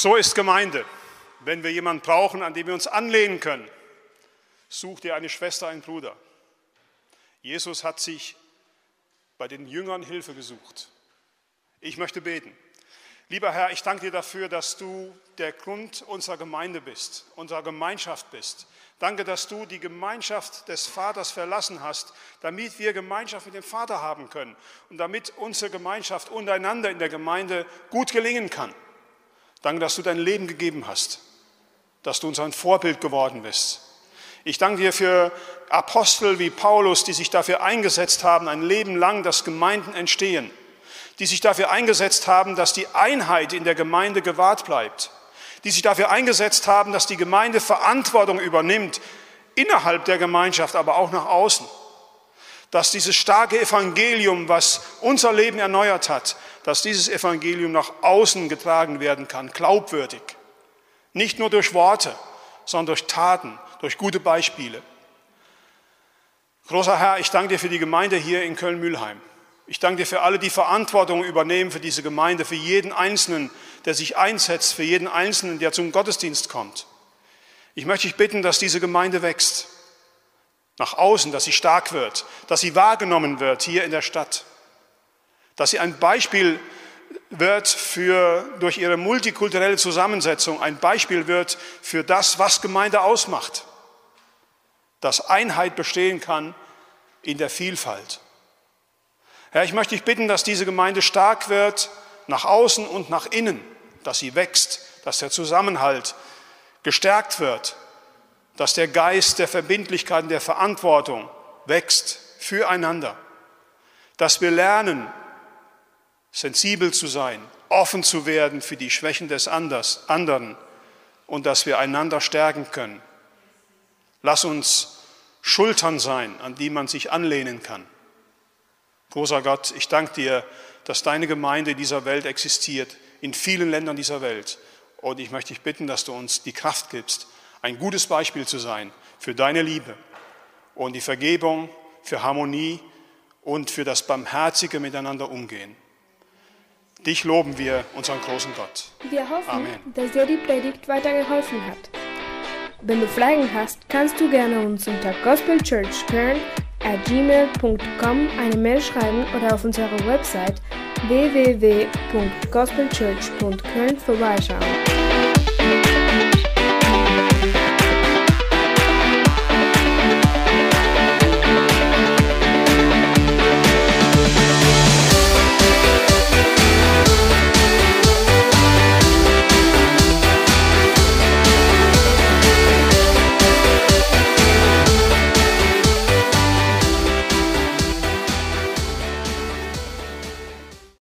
So ist Gemeinde. Wenn wir jemanden brauchen, an dem wir uns anlehnen können, such dir eine Schwester, einen Bruder. Jesus hat sich bei den Jüngern Hilfe gesucht. Ich möchte beten. Lieber Herr, ich danke dir dafür, dass du der Grund unserer Gemeinde bist, unserer Gemeinschaft bist. Danke, dass du die Gemeinschaft des Vaters verlassen hast, damit wir Gemeinschaft mit dem Vater haben können und damit unsere Gemeinschaft untereinander in der Gemeinde gut gelingen kann. Danke, dass du dein Leben gegeben hast, dass du uns ein Vorbild geworden bist. Ich danke dir für Apostel wie Paulus, die sich dafür eingesetzt haben, ein Leben lang, dass Gemeinden entstehen, die sich dafür eingesetzt haben, dass die Einheit in der Gemeinde gewahrt bleibt, die sich dafür eingesetzt haben, dass die Gemeinde Verantwortung übernimmt, innerhalb der Gemeinschaft, aber auch nach außen. Dass dieses starke Evangelium, was unser Leben erneuert hat, dass dieses Evangelium nach außen getragen werden kann, glaubwürdig. Nicht nur durch Worte, sondern durch Taten, durch gute Beispiele. Großer Herr, ich danke dir für die Gemeinde hier in Köln-Mühlheim. Ich danke dir für alle, die Verantwortung übernehmen für diese Gemeinde, für jeden Einzelnen, der sich einsetzt, für jeden Einzelnen, der zum Gottesdienst kommt. Ich möchte dich bitten, dass diese Gemeinde wächst. Nach außen, dass sie stark wird, dass sie wahrgenommen wird hier in der Stadt. Dass sie ein Beispiel wird für, durch ihre multikulturelle Zusammensetzung, ein Beispiel wird für das, was Gemeinde ausmacht. Dass Einheit bestehen kann in der Vielfalt. Herr, ich möchte dich bitten, dass diese Gemeinde stark wird, nach außen und nach innen, dass sie wächst, dass der Zusammenhalt gestärkt wird, dass der Geist der Verbindlichkeit und der Verantwortung wächst füreinander, dass wir lernen, sensibel zu sein, offen zu werden für die Schwächen des anderen und dass wir einander stärken können. Lass uns Schultern sein, an die man sich anlehnen kann. Großer Gott, ich danke dir, dass deine Gemeinde in dieser Welt existiert, in vielen Ländern dieser Welt. Und ich möchte dich bitten, dass du uns die Kraft gibst, ein gutes Beispiel zu sein für deine Liebe und die Vergebung, für Harmonie und für das barmherzige Miteinander umgehen. Dich loben wir, unseren großen Gott. Wir hoffen, Amen. dass dir die Predigt weitergeholfen hat. Wenn du Fragen hast, kannst du gerne uns unter gospelchurchkern at gmail.com eine Mail schreiben oder auf unserer Website www.gospelchurch.köln vorbeischauen.